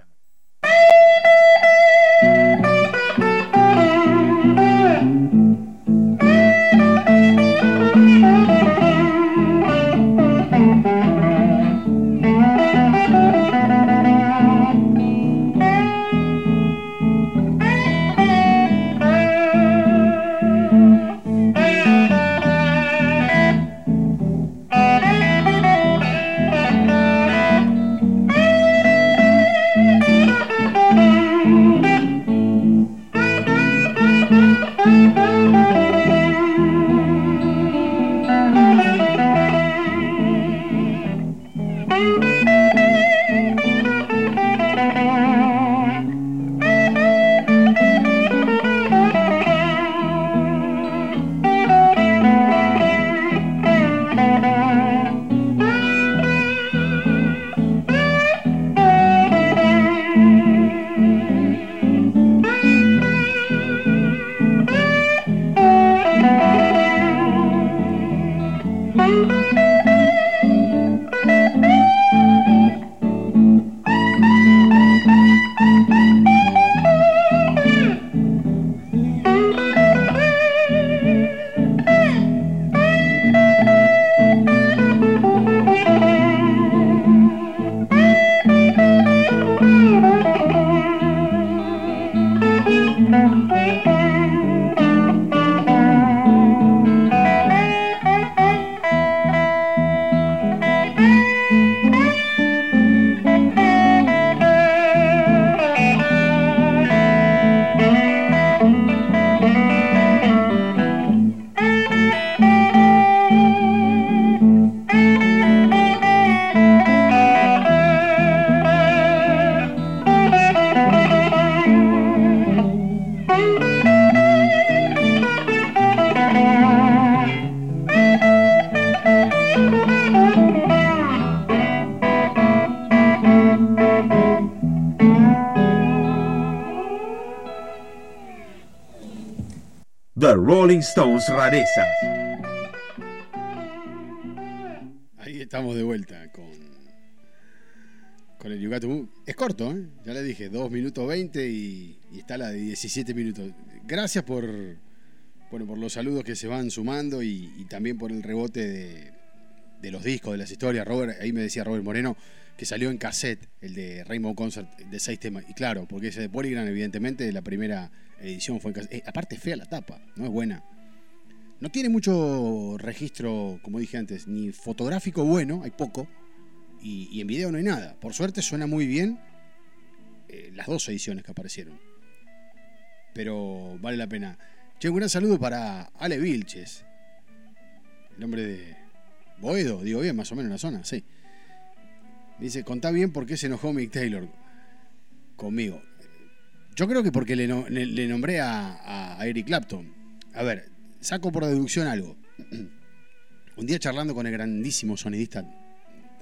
Ahí estamos de vuelta con, con el Yucatú. Es corto, ¿eh? ya le dije, 2 minutos 20 y, está la de 17 minutos. Gracias por, bueno, por los saludos que se van sumando y, también por el rebote de, de los discos, de las historias. Robert, ahí me decía Robert Moreno que salió en cassette, el de Rainbow Concert de seis temas. Y claro, porque ese de Polygram, evidentemente, la primera edición fue en cassette. Eh, aparte, fea la tapa, no es buena. No tiene mucho registro, como dije antes, ni fotográfico bueno, hay poco, y, en video no hay nada. Por suerte suena muy bien eh, las dos ediciones que aparecieron. Pero vale la pena. Che, un gran saludo para Ale Vilches, el hombre de Boedo, digo bien, más o menos en la zona, sí. Dice, contá bien por qué se enojó Mick Taylor conmigo. Yo creo que porque le, no- le- le nombré a Eric Clapton. A ver, saco por deducción algo. Un día charlando con el grandísimo sonidista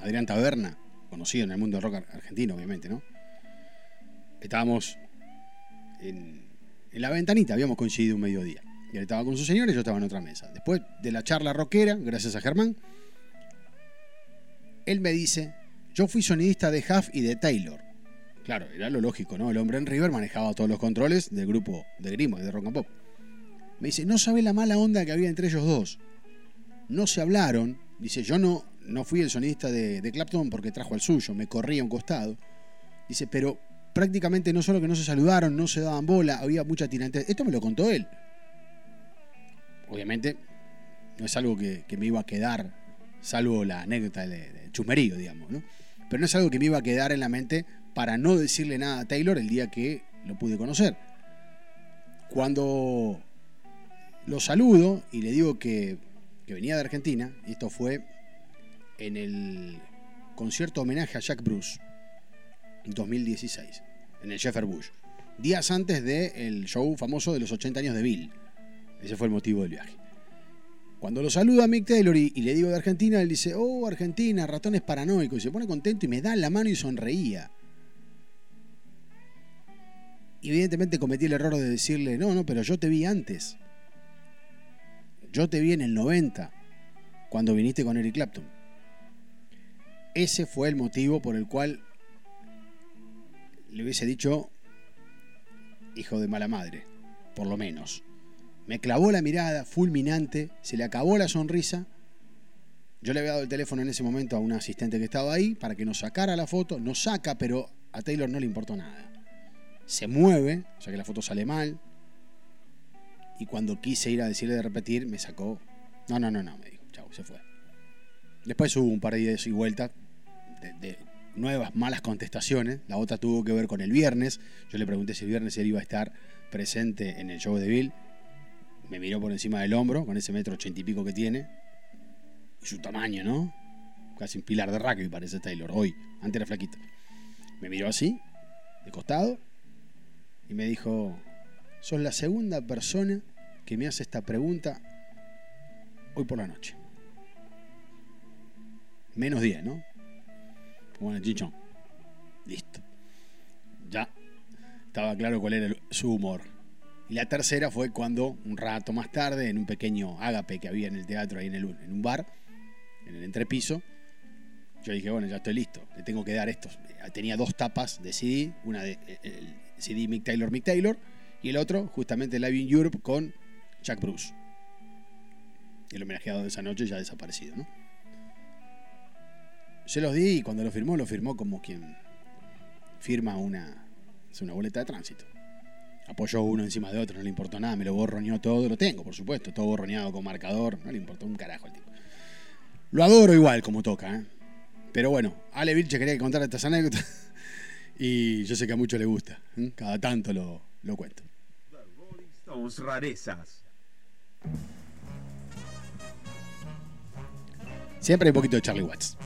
Adrián Taberna, conocido en el mundo del rock ar- argentino, obviamente, ¿no? Estábamos en, la ventanita, habíamos coincidido un mediodía. Y él estaba con su señora y yo estaba en otra mesa. Después de la charla rockera, gracias a Germán, él me dice, yo fui sonidista de Huff y de Taylor. Claro, era lo lógico, ¿no? El hombre en River manejaba todos los controles del grupo de Grimo, de Rock and Pop. Me dice, no sabe la mala onda que había entre ellos dos. No se hablaron. Dice, yo no, no fui el sonidista de, Clapton porque trajo al suyo, me corría a un costado. Dice, pero prácticamente no solo que no se saludaron, no se daban bola, había mucha tirante. Esto me lo contó él. Obviamente, no es algo que, me iba a quedar, salvo la anécdota de, de chusmerío, digamos, ¿no? Pero no es algo que me iba a quedar en la mente para no decirle nada a Taylor el día que lo pude conocer. Cuando lo saludo y le digo que, que venía de Argentina, y esto fue en el concierto homenaje a Jack Bruce, en 2016, en el Sheffer Bush, días antes del show famoso de los 80 años de Bill, Ese fue el motivo del viaje. Cuando lo saluda a Mick Taylor y, y le digo de Argentina, él dice, oh, Argentina, ratones paranoicos. Y se pone contento y me da la mano y sonreía. Y evidentemente cometí el error de decirle, no, no, pero yo te vi antes. Yo te vi en el 90, cuando viniste con Eric Clapton. Ese fue el motivo por el cual le hubiese dicho hijo de mala madre, por lo menos. Me clavó la mirada fulminante, se le acabó la sonrisa. Yo le había dado el teléfono en ese momento a un asistente que estaba ahí para que nos sacara la foto. Nos saca, pero a Taylor no le importó nada. Se mueve, o sea que la foto sale mal. Y cuando quise ir a decirle de repetir, me sacó. No, no, no, no, me dijo. Chau, se fue. Después hubo un par de idas y vueltas de, de nuevas malas contestaciones. La otra tuvo que ver con el viernes. Yo le pregunté si el viernes él iba a estar presente en el show de Bill. Me miró por encima del hombro, con ese metro ochenta y pico que tiene. Y su tamaño, ¿no? Casi un pilar de rugby parece Taylor. Hoy, antes era flaquito. Me miró así, de costado, y me dijo, sos la segunda persona que me hace esta pregunta hoy por la noche. Menos 10, ¿no? Bueno, chichón. Listo. Ya estaba claro cuál era su humor. Y la tercera fue cuando, un rato más tarde, en un pequeño ágape que había en el teatro, ahí en, el, en un bar, en el entrepiso, yo dije, bueno, ya estoy listo, le tengo que dar estos. Tenía dos tapas de CD, una de el CD Mick Taylor, Mick Taylor, y el otro, justamente Live in Europe con Chuck Bruce. El homenajeado de esa noche ya desaparecido, ¿no? Se los di y cuando lo firmó, lo firmó como quien firma una, una boleta de tránsito. Apoyó uno encima de otro, no le importó nada, me lo borroneó todo, lo tengo, por supuesto, todo borroneado con marcador, no le importó un carajo al tipo. Lo adoro igual como toca, ¿eh? Pero bueno, Ale Vilche quería contar estas anécdotas y yo sé que a muchos le gusta, ¿eh? cada tanto lo, lo cuento. Rarezas. Siempre hay un poquito de Charlie Watts.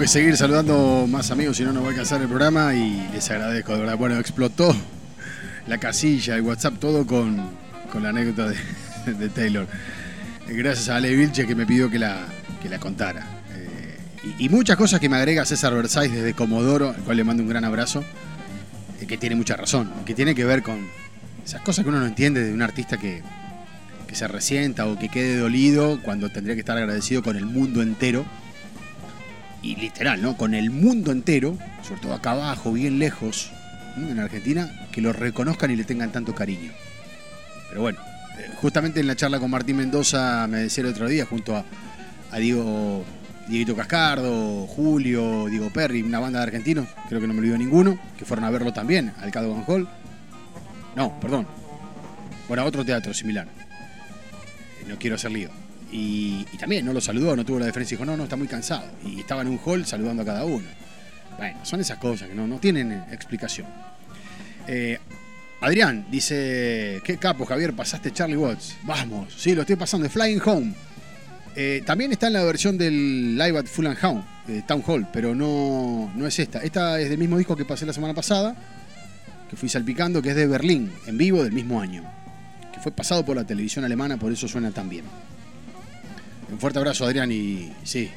Que seguir saludando más amigos, si no, no voy a alcanzar el programa y les agradezco, de verdad. Bueno, explotó la casilla, el WhatsApp, todo con, con la anécdota de, Taylor. Eh, Gracias a Ale Vilche que me pidió que la, que la contara. Eh, y, y muchas cosas que me agrega César Versailles desde Comodoro, al cual le mando un gran abrazo, eh, que tiene mucha razón, que tiene que ver con esas cosas que uno no entiende de un artista que, que se resienta o que quede dolido cuando tendría que estar agradecido con el mundo entero. Y literal, ¿no? Con el mundo entero, sobre todo acá abajo, bien lejos, en Argentina, que lo reconozcan y le tengan tanto cariño. Pero bueno, eh, justamente en la charla con Martín Mendoza me decía el otro día, junto a, a Diego, Dieguito Cascardo, Julio, Diego Perry, una banda de argentinos, creo que no me olvido ninguno, que fueron a verlo también al Cadogan Hall. No, perdón. Bueno, a otro teatro similar. No quiero hacer lío. Y, también no lo saludó, no tuvo la diferencia, dijo, no, no, está muy cansado. Y estaba en un hall saludando a cada uno. Bueno, son esas cosas que no, no tienen eh, explicación. Eh, Adrián dice, qué capo Javier, pasaste Charlie Watts. Vamos, sí, lo estoy pasando, Flying Home. Eh, también está en la versión del Live at Full and Town Hall, pero no, no es esta. Esta es del mismo disco que pasé la semana pasada, que fui salpicando, que es de Berlín, en vivo del mismo año. Que fue pasado por la televisión alemana, por eso suena tan bien. Un fuerte abrazo, Adrián, y sí,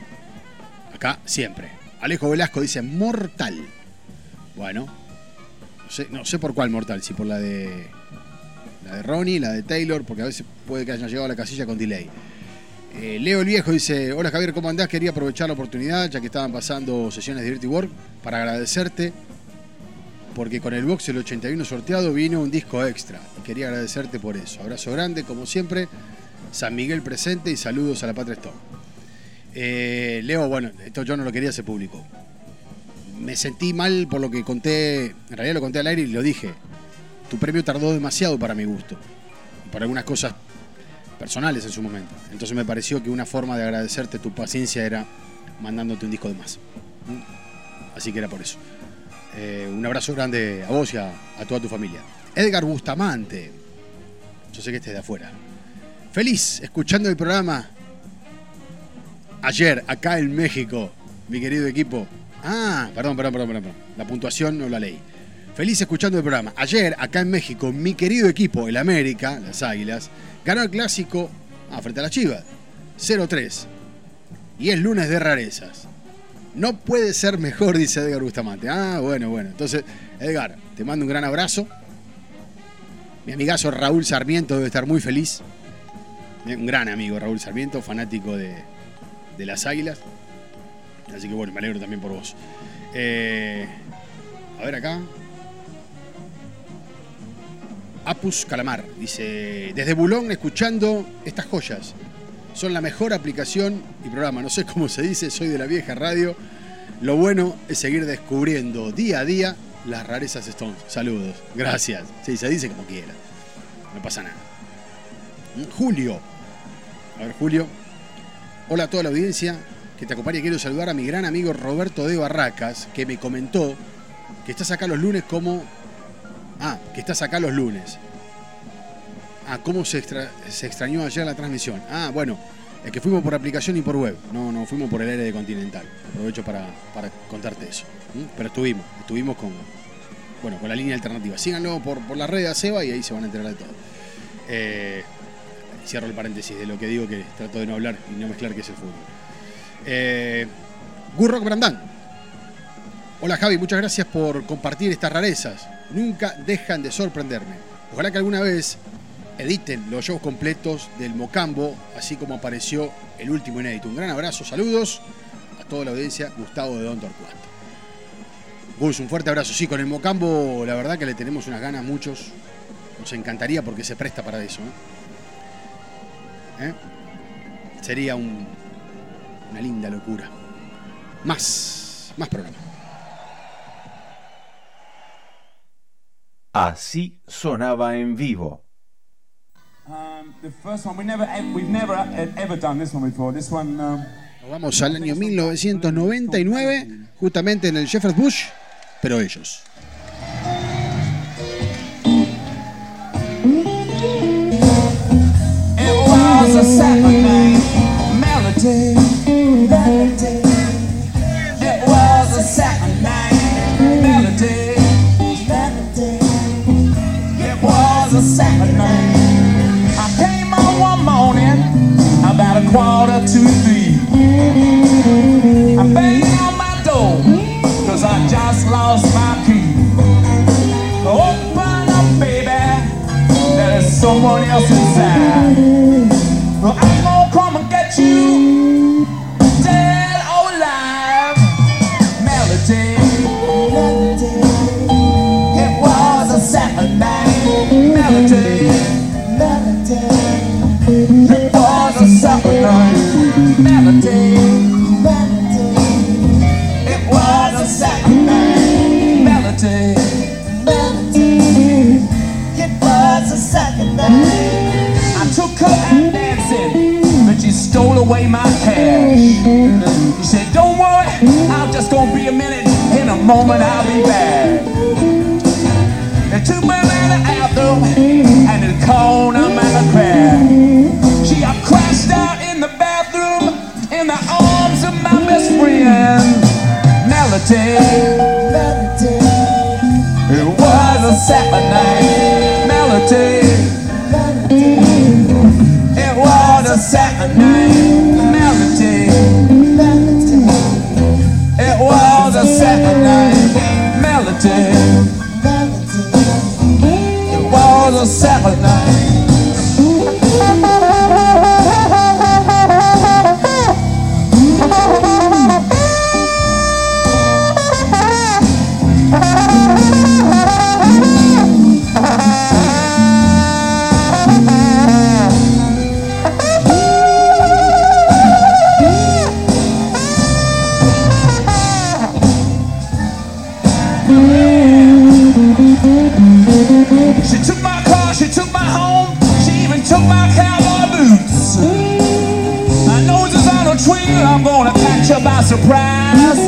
acá siempre. Alejo Velasco dice mortal. Bueno, no sé, por cuál mortal, si por la de la de Ronnie, la de Taylor, porque a veces puede que hayan llegado a la casilla con delay. Eh, Leo el Viejo dice, hola Javier, ¿cómo andás? Quería aprovechar la oportunidad, ya que estaban pasando sesiones de Dirty Work, para agradecerte, porque con el box del 81 sorteado vino un disco extra, y quería agradecerte por eso. Abrazo grande, como siempre, San Miguel presente y saludos a la Patria Stone. Eh, Leo, bueno, esto yo no lo quería hacer público. Me sentí mal por lo que conté, en realidad lo conté al aire y lo dije. Tu premio tardó demasiado para mi gusto, por algunas cosas personales en su momento. Entonces me pareció que una forma de agradecerte tu paciencia era mandándote un disco de más. ¿Mm? Así que era por eso. Eh, un abrazo grande a vos y a, a toda tu familia. Edgar Bustamante. Yo sé que este es de afuera. Feliz escuchando el programa ayer acá en México, mi querido equipo. Ah, perdón, perdón, perdón, perdón. La puntuación no la leí. Feliz escuchando el programa. Ayer acá en México, mi querido equipo, el América, las Águilas, ganó el clásico ah, frente a las Chivas. 0-3. Y es lunes de rarezas. No puede ser mejor, dice Edgar Bustamante. Ah, bueno, bueno. Entonces, Edgar, te mando un gran abrazo. Mi amigazo Raúl Sarmiento debe estar muy feliz. Un gran amigo Raúl Sarmiento, fanático de, de las Águilas. Así que bueno, me alegro también por vos. Eh, a ver acá. Apus Calamar dice: Desde Bulón escuchando estas joyas. Son la mejor aplicación y programa. No sé cómo se dice, soy de la vieja radio. Lo bueno es seguir descubriendo día a día las rarezas Stones. Saludos. Gracias. Sí, se dice como quiera. No pasa nada. Julio. A ver, Julio. Hola a toda la audiencia que te acompaña. Quiero saludar a mi gran amigo Roberto de Barracas, que me comentó que estás acá los lunes como... Ah, que estás acá los lunes. Ah, ¿cómo se, se extrañó ayer la transmisión? Ah, bueno, es que fuimos por aplicación y por web. No, no fuimos por el aire de Continental. Aprovecho para, para contarte eso. Pero estuvimos, estuvimos con, bueno, con la línea alternativa. Síganlo por, por la red de Seba y ahí se van a enterar de todo. Eh, cierro el paréntesis de lo que digo que trato de no hablar y no mezclar que es el fútbol. Eh, Gurrock Brandán. Hola Javi, muchas gracias por compartir estas rarezas. Nunca dejan de sorprenderme. Ojalá que alguna vez editen los shows completos del Mocambo, así como apareció el último inédito. Un gran abrazo, saludos a toda la audiencia. Gustavo de Don Torcuato. Gus, un fuerte abrazo. Sí, con el Mocambo, la verdad que le tenemos unas ganas muchos. Nos encantaría porque se presta para eso. ¿eh? ¿Eh? Sería un- una linda locura. Más, más programa. Así sonaba en vivo. Um, the first one we never, we've never e- ever done this one before. This one, um, Nos vamos al año 1999, justamente en el Shepherd's Bush, pero ellos. day, that day, it was a Saturday it was a Saturday. I came home one morning about a quarter to three. I banged on my door, cause I just lost my key. Open up, baby, There's someone else's. He said, don't worry, I'm just going to be a minute. In a moment, I'll be back. And two minutes bathroom, and in the corner, I'm out. She, got crashed out in the bathroom, in the arms of my best friend, Melody. It was a Saturday, night, Melody. It was a Saturday. Saturday. It was a Saturday night. surprise.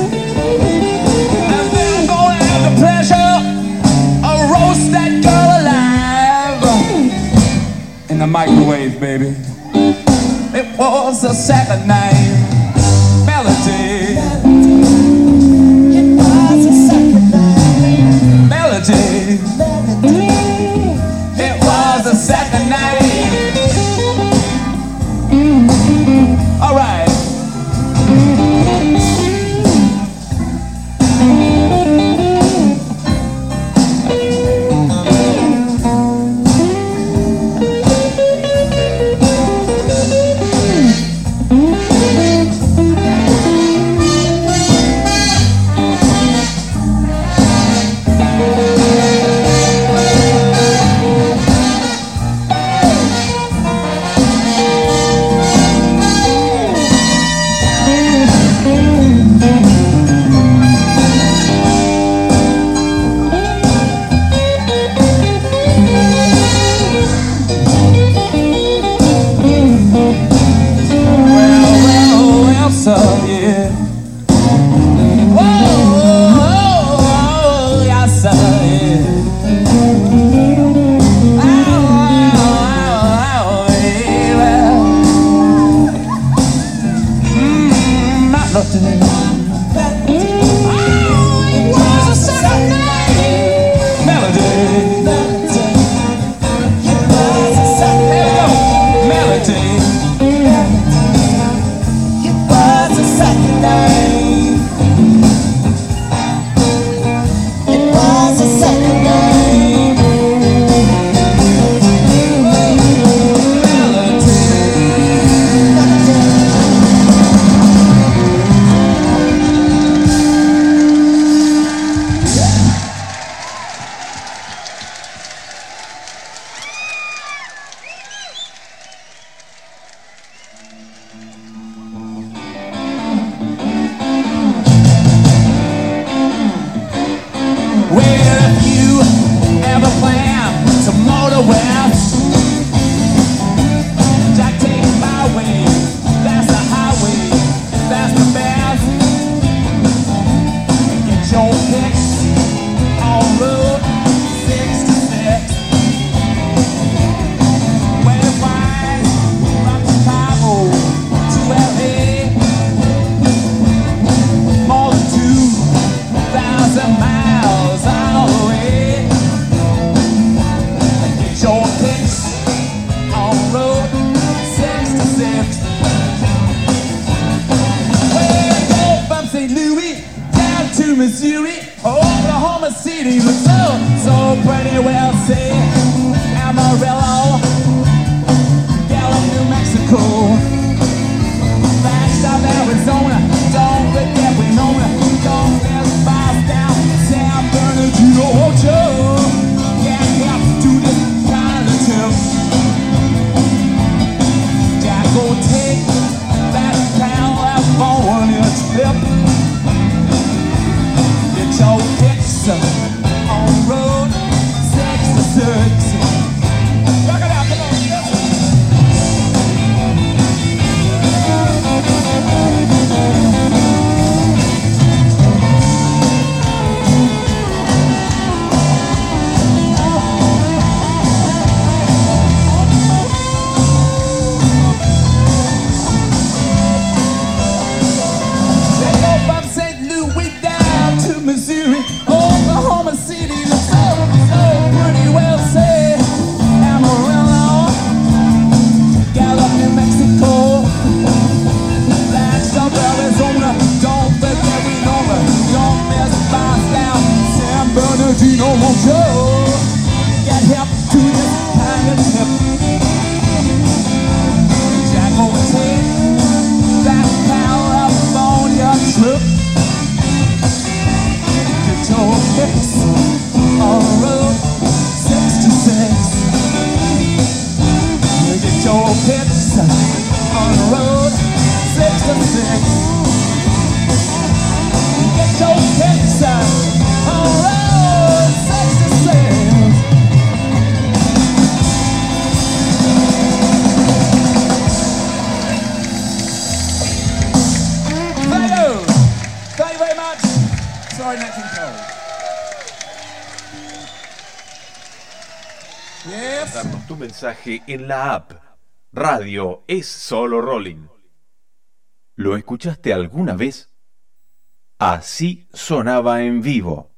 I'm gonna have the pleasure Of that girl alive. In the microwave, baby. It was a Saturday. night en la app Radio Es Solo Rolling. ¿Lo escuchaste alguna vez? Así sonaba en vivo.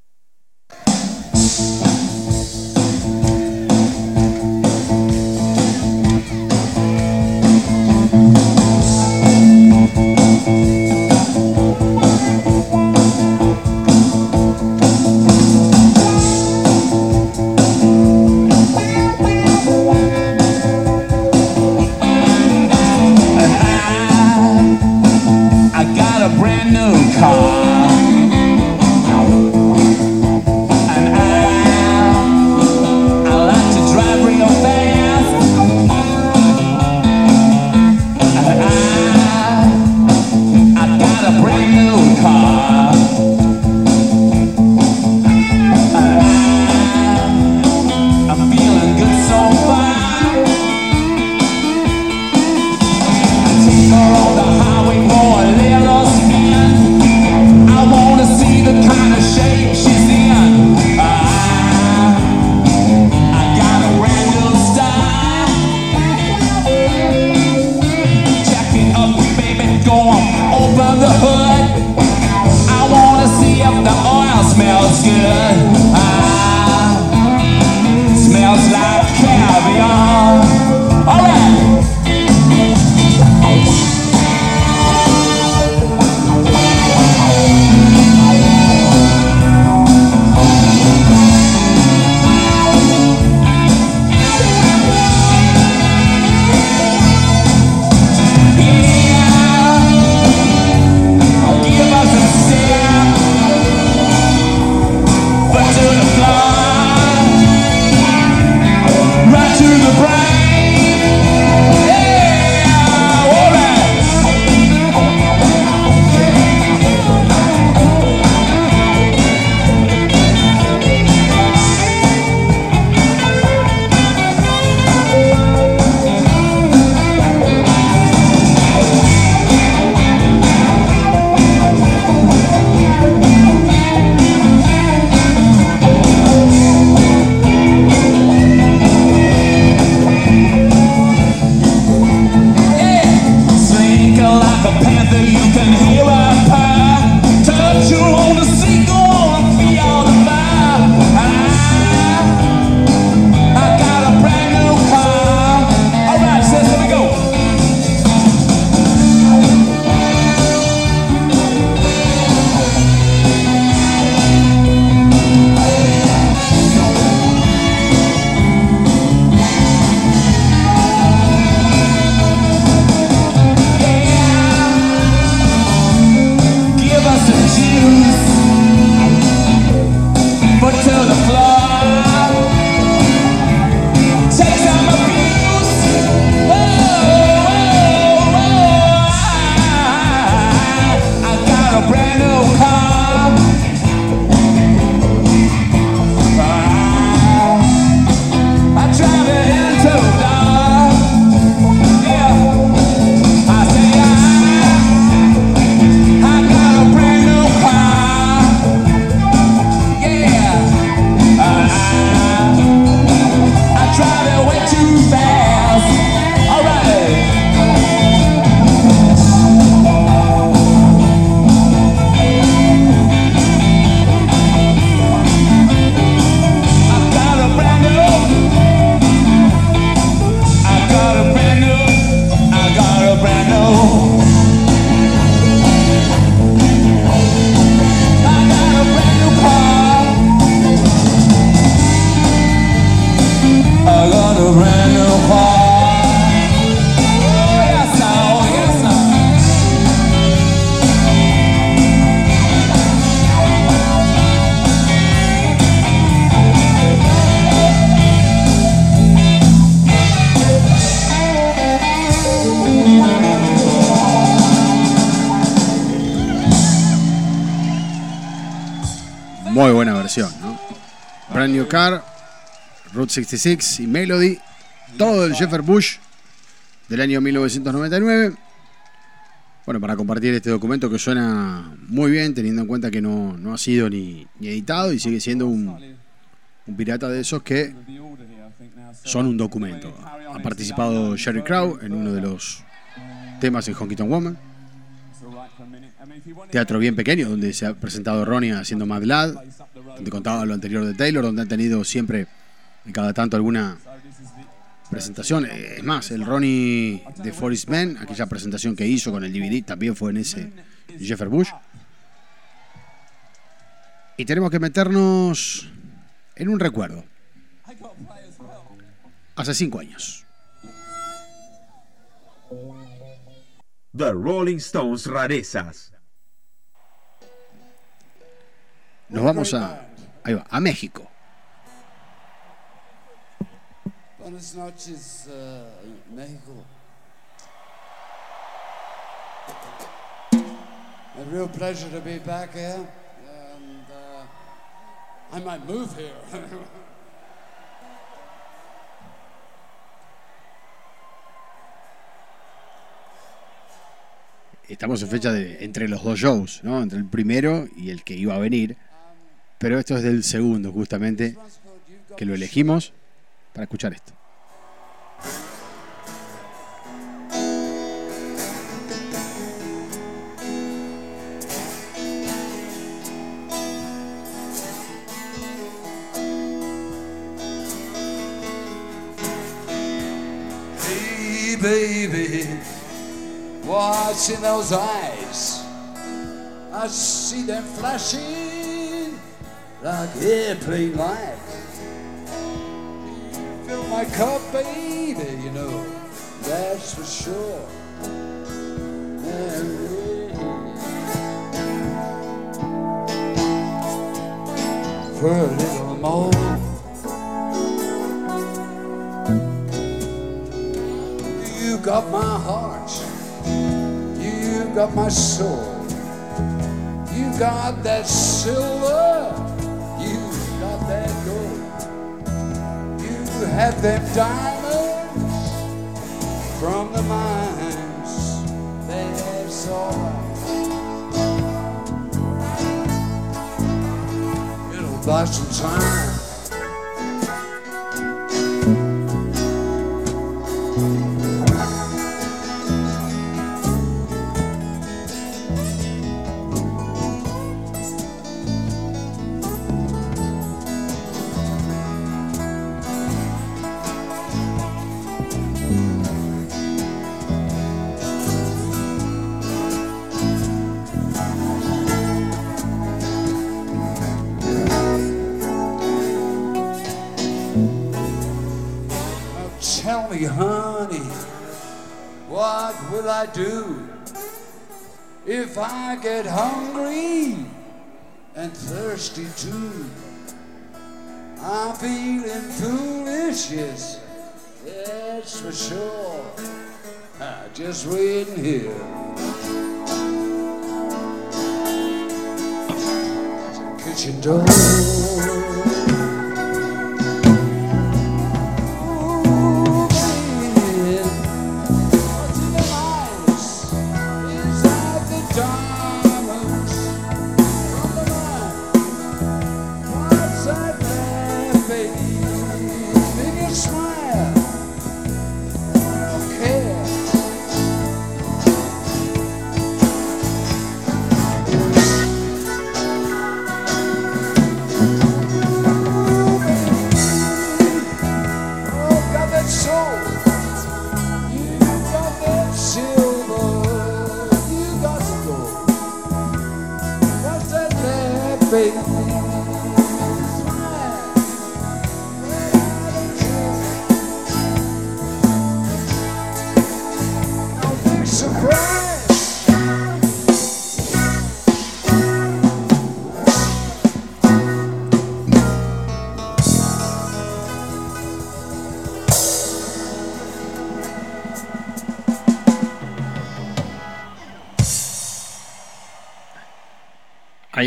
Route 66 y Melody. Todo el Jeffer Bush del año 1999. Bueno, para compartir este documento que suena muy bien, teniendo en cuenta que no, no ha sido ni, editado y sigue siendo un, pirata de esos que son un documento. Ha participado Jerry Crow en uno de los temas en Honky Tonk Woman. Teatro bien pequeño, donde se ha presentado Ronnie haciendo Mad Lad, donde contaba lo anterior de Taylor, donde han tenido siempre, cada tanto, alguna presentación. Eh, Es más, el Ronnie de Forest Man, aquella presentación que hizo con el DVD, también fue en ese Jeffer Bush. Y tenemos que meternos en un recuerdo. Hace cinco años. The Rolling Stones rarezas. Nos vamos a, ahí va, a México. Buenas noches, uh, México. A real pleasure to be back here, and uh, I might move here. Estamos en fecha entre los dos shows, ¿no? Entre el primero y el que iba a venir. Pero esto es del segundo, justamente, que lo elegimos para escuchar esto. Baby, what's in those eyes? I see them flashing like airplane lights. You fill my cup, baby, you know, that's for sure. And For a little more. Got my heart. You got my soul. You got that silver. You got that gold. You have them diamonds from the mines. That's all. It'll buy some time. Do if I get hungry and thirsty too? I'm feeling foolish, yes, that's for sure. Ah, Just waiting here. Kitchen door.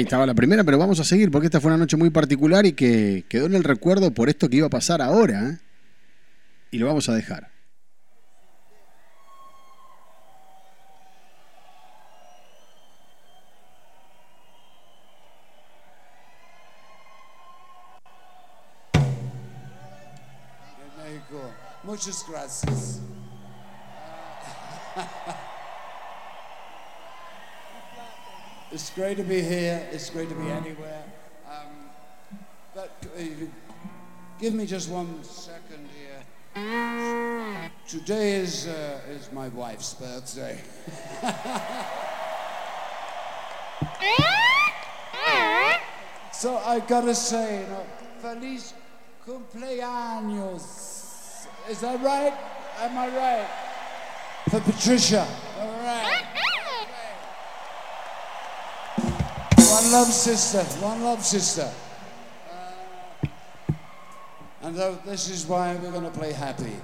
Ahí estaba la primera, pero vamos a seguir porque esta fue una noche muy particular y que quedó en el recuerdo por esto que iba a pasar ahora. ¿eh? Y lo vamos a dejar. Muchas gracias. it's great to be here. It's great to be anywhere. Um, but uh, give me just one second here. Today is uh, is my wife's birthday. so I gotta say, you know, feliz cumpleaños. Is that right? Am I right? For Patricia. All right. One love, sister. One love, sister. Uh, and this is why we're going to play happy.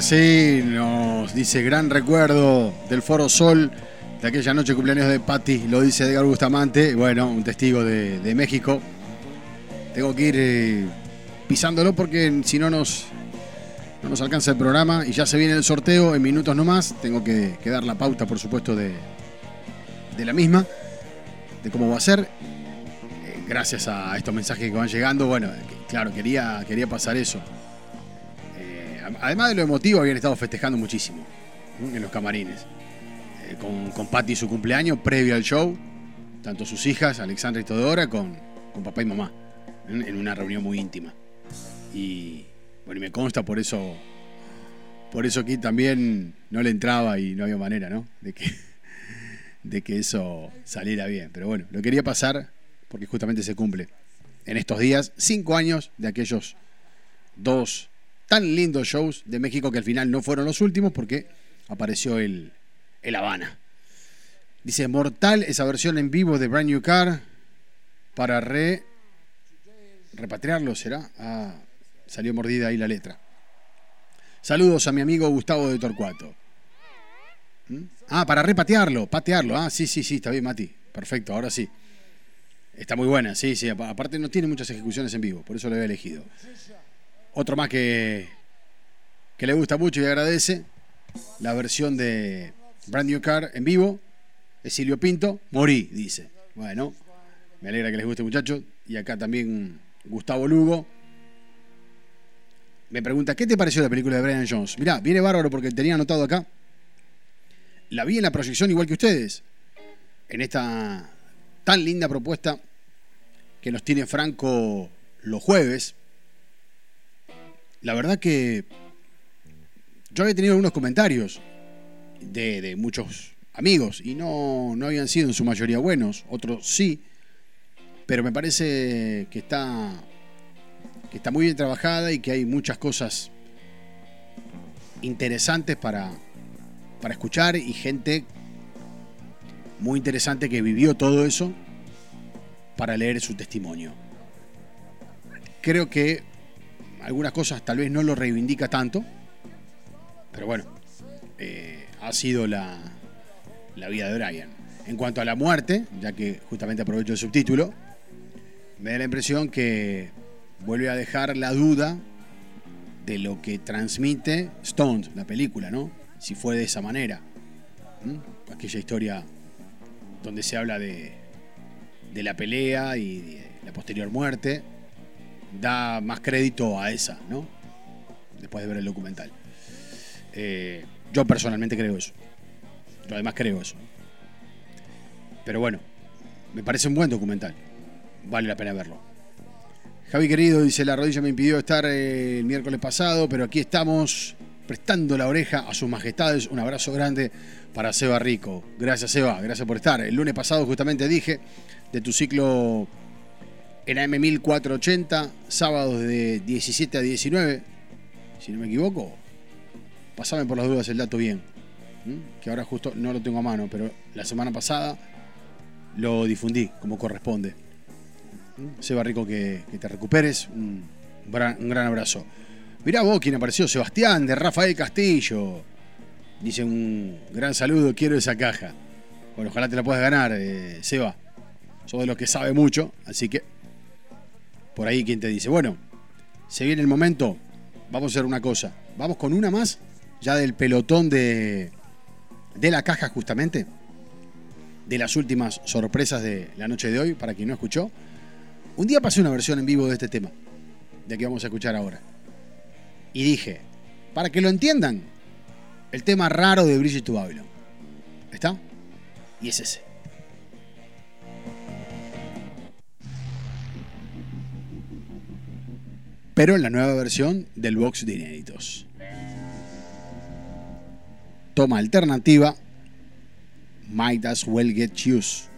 Sí, nos dice gran recuerdo del Foro Sol de aquella noche cumpleaños de Patti, lo dice Edgar Bustamante, bueno, un testigo de, de México. Tengo que ir eh, pisándolo porque si no nos, no nos alcanza el programa y ya se viene el sorteo en minutos nomás. Tengo que, dar la pauta, por supuesto, de, de la misma, de cómo va a ser. Eh, gracias a estos mensajes que van llegando, bueno, claro, quería, quería pasar eso. Además de lo emotivo, habían estado festejando muchísimo en los camarines. Eh, con, con Patti su cumpleaños previo al show, tanto sus hijas, Alexandra y Todora, con, con papá y mamá, ¿m? en una reunión muy íntima. Y bueno, y me consta por eso, por eso aquí también no le entraba y no había manera, ¿no? De que, de que eso saliera bien. Pero bueno, lo quería pasar porque justamente se cumple en estos días cinco años de aquellos dos tan lindos shows de México que al final no fueron los últimos porque apareció el, el Habana. Dice, mortal esa versión en vivo de Brand New Car para re... repatriarlo, ¿será? Ah, salió mordida ahí la letra. Saludos a mi amigo Gustavo de Torcuato. ¿Mm? Ah, para repatearlo, patearlo. Ah, sí, sí, sí, está bien, Mati. Perfecto, ahora sí. Está muy buena, sí, sí. apa- Aparte no tiene muchas ejecuciones en vivo, por eso lo había elegido. Otro más que, que le gusta mucho y agradece, la versión de Brand New Car en vivo, es Silvio Pinto, Morí, dice. Bueno, me alegra que les guste, muchachos. Y acá también Gustavo Lugo. Me pregunta, ¿qué te pareció la película de Brian Jones? Mirá, viene bárbaro porque tenía anotado acá. La vi en la proyección igual que ustedes. En esta tan linda propuesta que nos tiene Franco los jueves. La verdad que yo había tenido algunos comentarios de, de muchos amigos y no, no habían sido en su mayoría buenos, otros sí, pero me parece que está, que está muy bien trabajada y que hay muchas cosas interesantes para, para escuchar y gente muy interesante que vivió todo eso para leer su testimonio. Creo que algunas cosas tal vez no lo reivindica tanto, pero bueno, eh, ha sido la, la vida de Brian. En cuanto a la muerte, ya que justamente aprovecho el subtítulo, me da la impresión que vuelve a dejar la duda de lo que transmite Stones, la película, ¿no? Si fue de esa manera. Aquella historia donde se habla de, de la pelea y de la posterior muerte, da más crédito a esa, ¿no? Después de ver el documental. Eh, yo personalmente creo eso. Yo además creo eso. Pero bueno, me parece un buen documental. Vale la pena verlo. Javi querido dice, la rodilla me impidió estar eh, el miércoles pasado, pero aquí estamos prestando la oreja a sus majestades. Un abrazo grande para Seba Rico. Gracias Seba, gracias por estar. El lunes pasado justamente dije de tu ciclo en AM1480, sábados de 17 a 19, si no me equivoco. Pasame por las dudas el dato bien, que ahora justo no lo tengo a mano, pero la semana pasada lo difundí como corresponde. Seba Rico, que, te recuperes, un gran abrazo. Mirá vos quién apareció, Sebastián de Rafael Castillo. Dice un gran saludo, quiero esa caja. Bueno, ojalá te la puedas ganar, eh, Seba. Sos de los que sabe mucho, así que por ahí quien te dice, bueno, se viene el momento, vamos a hacer una cosa. Vamos con una más, ya del pelotón de, de la caja justamente, de las últimas sorpresas de la noche de hoy, para quien no escuchó. Un día pasé una versión en vivo de este tema, de que vamos a escuchar ahora. Y dije, para que lo entiendan, el tema raro de Bridget to Babylon. ¿Está? Y es ese. Pero en la nueva versión del box de inéditos. Toma alternativa. Might as well get used.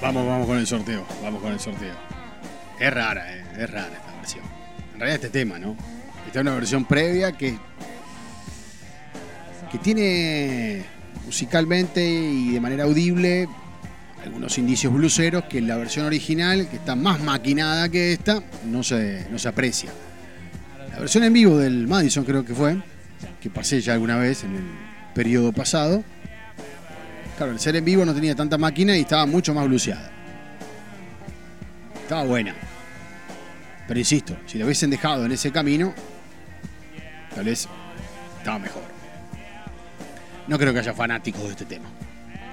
Vamos, vamos con el sorteo. Vamos con el sorteo. Es rara, eh, es rara esta versión. En realidad este tema, ¿no? Esta es una versión previa que. que tiene musicalmente y de manera audible algunos indicios bluseros que en la versión original, que está más maquinada que esta, no se, no se aprecia. La versión en vivo del Madison creo que fue, que pasé ya alguna vez en el periodo pasado. Claro, el ser en vivo no tenía tanta máquina y estaba mucho más bluseada. Estaba buena. Pero insisto, si lo hubiesen dejado en ese camino, tal vez estaba mejor. No creo que haya fanáticos de este tema.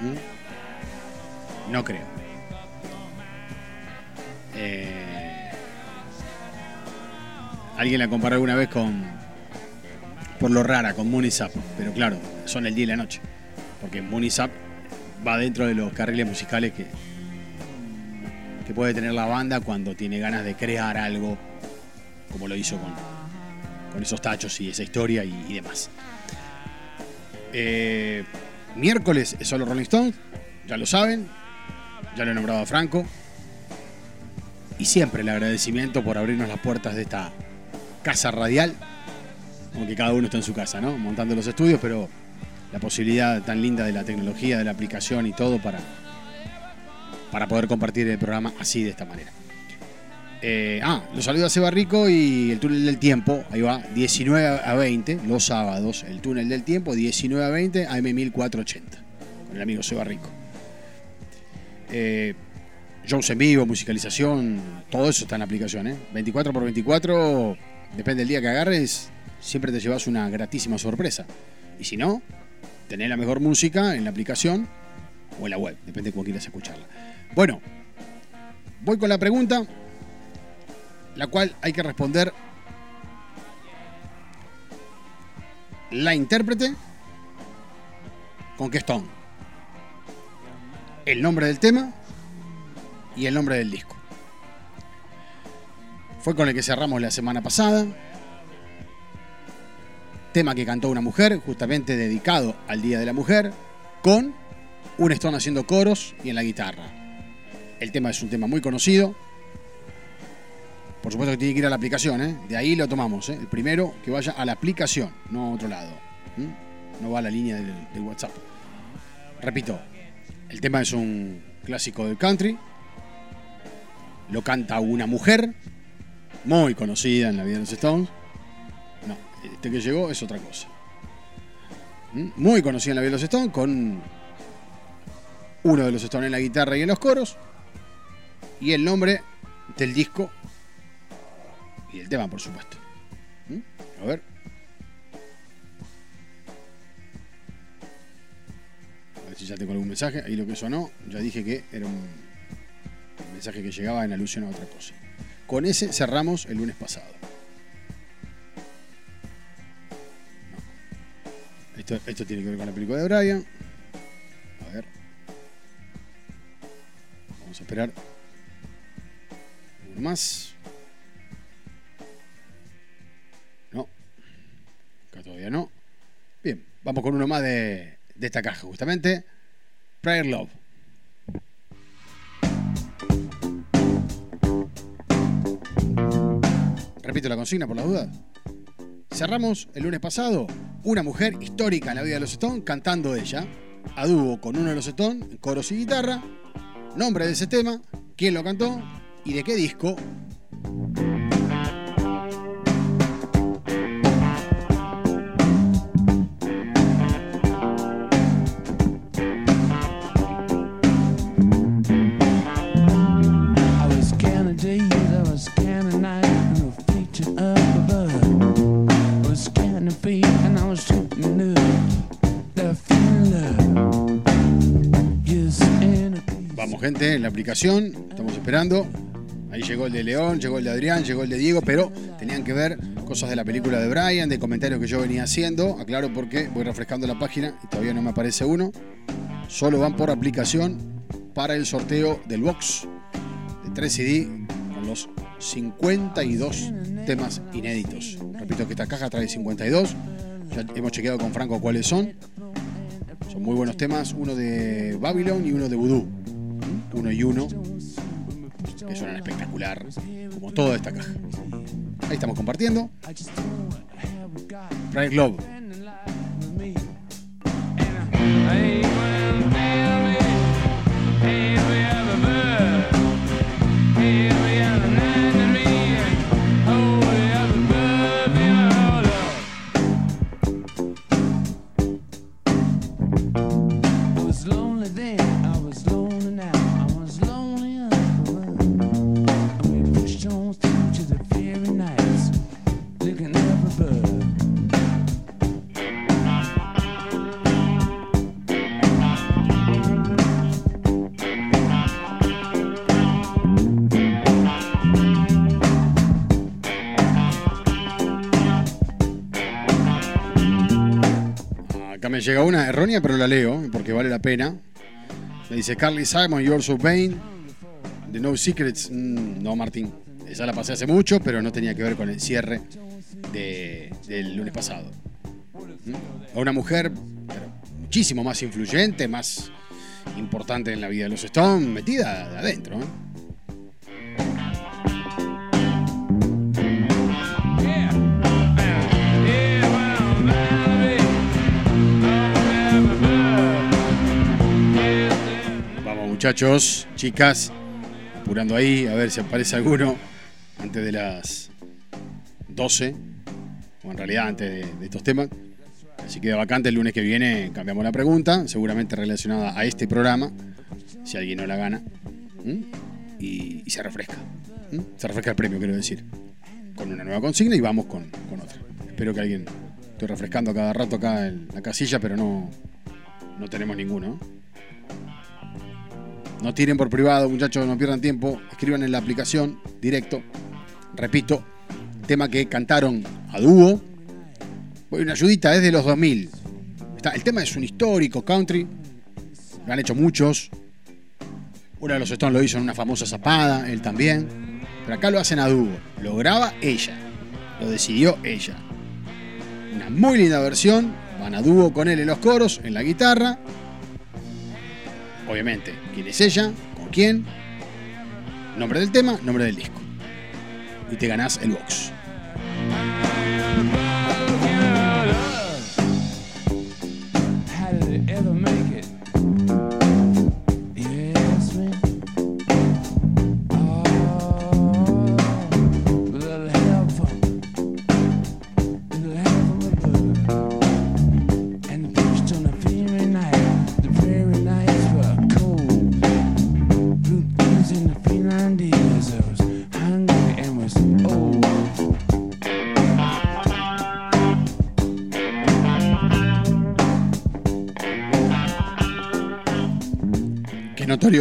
¿Mm? No creo. Eh, Alguien la comparó alguna vez con. Por lo rara, con Moon. Pero claro, son el día y la noche. Porque Moon va dentro de los carriles musicales que, que puede tener la banda cuando tiene ganas de crear algo, como lo hizo con, con esos tachos y esa historia y, y demás. Eh, miércoles es solo Rolling Stones, ya lo saben, ya lo he nombrado a Franco. Y siempre el agradecimiento por abrirnos las puertas de esta casa radial, aunque cada uno está en su casa, ¿no? Montando los estudios, pero la posibilidad tan linda de la tecnología, de la aplicación y todo para, para poder compartir el programa así de esta manera. Eh, ah, los saluda Seba Rico y el túnel del tiempo, ahí va, 19 a 20, los sábados, el túnel del tiempo, 19 a 20, AM 1480, con el amigo Seba Rico. Eh, shows en vivo, musicalización, todo eso está en la aplicación, ¿eh? 24 por 24, depende del día que agarres, siempre te llevas una gratísima sorpresa. Y si no, tenés la mejor música en la aplicación o en la web, depende de cómo quieras escucharla. Bueno, voy con la pregunta, la cual hay que responder la intérprete con qué. El nombre del tema y el nombre del disco. Fue con el que cerramos la semana pasada. Tema que cantó una mujer, justamente dedicado al Día de la Mujer, con un Stone haciendo coros y en la guitarra. El tema es un tema muy conocido. Por supuesto que tiene que ir a la aplicación, ¿eh? de ahí lo tomamos. ¿eh? El primero que vaya a la aplicación, no a otro lado. No va a la línea del WhatsApp. Repito, el tema es un clásico del country. Lo canta una mujer muy conocida en la vida de los Stones. Este que llegó es otra cosa. ¿Mm? Muy conocida en la vida de los Stones, con uno de los Stones en la guitarra y en los coros. Y el nombre del disco y el tema, por supuesto. ¿Mm? A ver. A ver si ya tengo algún mensaje. Ahí lo que sonó, ya dije que era un mensaje que llegaba en alusión a otra cosa. Con ese cerramos el lunes pasado. Esto, esto tiene que ver con la película de Brian. A ver. Vamos a esperar. Uno más. No. Acá todavía no. Bien, vamos con uno más de, de esta caja, justamente. Prayer Love. Repito la consigna por la duda. Cerramos el lunes pasado una mujer histórica en la vida de los Stones cantando ella, a dúo con uno de los Stones, coros y guitarra, nombre de ese tema, quién lo cantó y de qué disco. La aplicación, estamos esperando. Ahí llegó el de León, llegó el de Adrián, llegó el de Diego, pero tenían que ver cosas de la película de Brian, de comentarios que yo venía haciendo. Aclaro porque voy refrescando la página y todavía no me aparece uno. Solo van por aplicación para el sorteo del box de 3 CD con los 52 temas inéditos. Repito que esta caja trae 52. Ya hemos chequeado con Franco cuáles son. Son muy buenos temas, uno de Babylon y uno de Voodoo. Uno y uno, que suenan espectacular, como toda esta caja. Ahí estamos compartiendo. Brian Love. Llega una errónea, pero la leo porque vale la pena. Me dice Carly Simon, You're So Vain. The No Secrets. Mm, no, Martín. Esa la pasé hace mucho, pero no tenía que ver con el cierre de- del lunes pasado. ¿Mm? A una mujer muchísimo más influyente, más importante en la vida de los Stones, metida de adentro. ¿eh? Muchachos, chicas, apurando ahí, a ver si aparece alguno antes de las 12, o en realidad antes de, estos temas. Así que vacante el lunes que viene cambiamos la pregunta, seguramente relacionada a este programa, si alguien no la gana, y, se refresca. Se refresca el premio, quiero decir, con una nueva consigna y vamos con, con otra. Espero que alguien, estoy refrescando cada rato acá en la casilla, pero no, no tenemos ninguno. No tiren por privado, muchachos, no pierdan tiempo. Escriban en la aplicación directo. Repito, tema que cantaron a dúo. Voy una ayudita, es de los 2000. Está, el tema es un histórico country. Lo han hecho muchos. Uno de los Stones lo hizo en una famosa zapada, él también. Pero acá lo hacen a dúo. Lo graba ella. Lo decidió ella. Una muy linda versión. Van a dúo con él en los coros, en la guitarra. Obviamente, quién es ella, con quién, nombre del tema, nombre del disco. Y te ganás el box.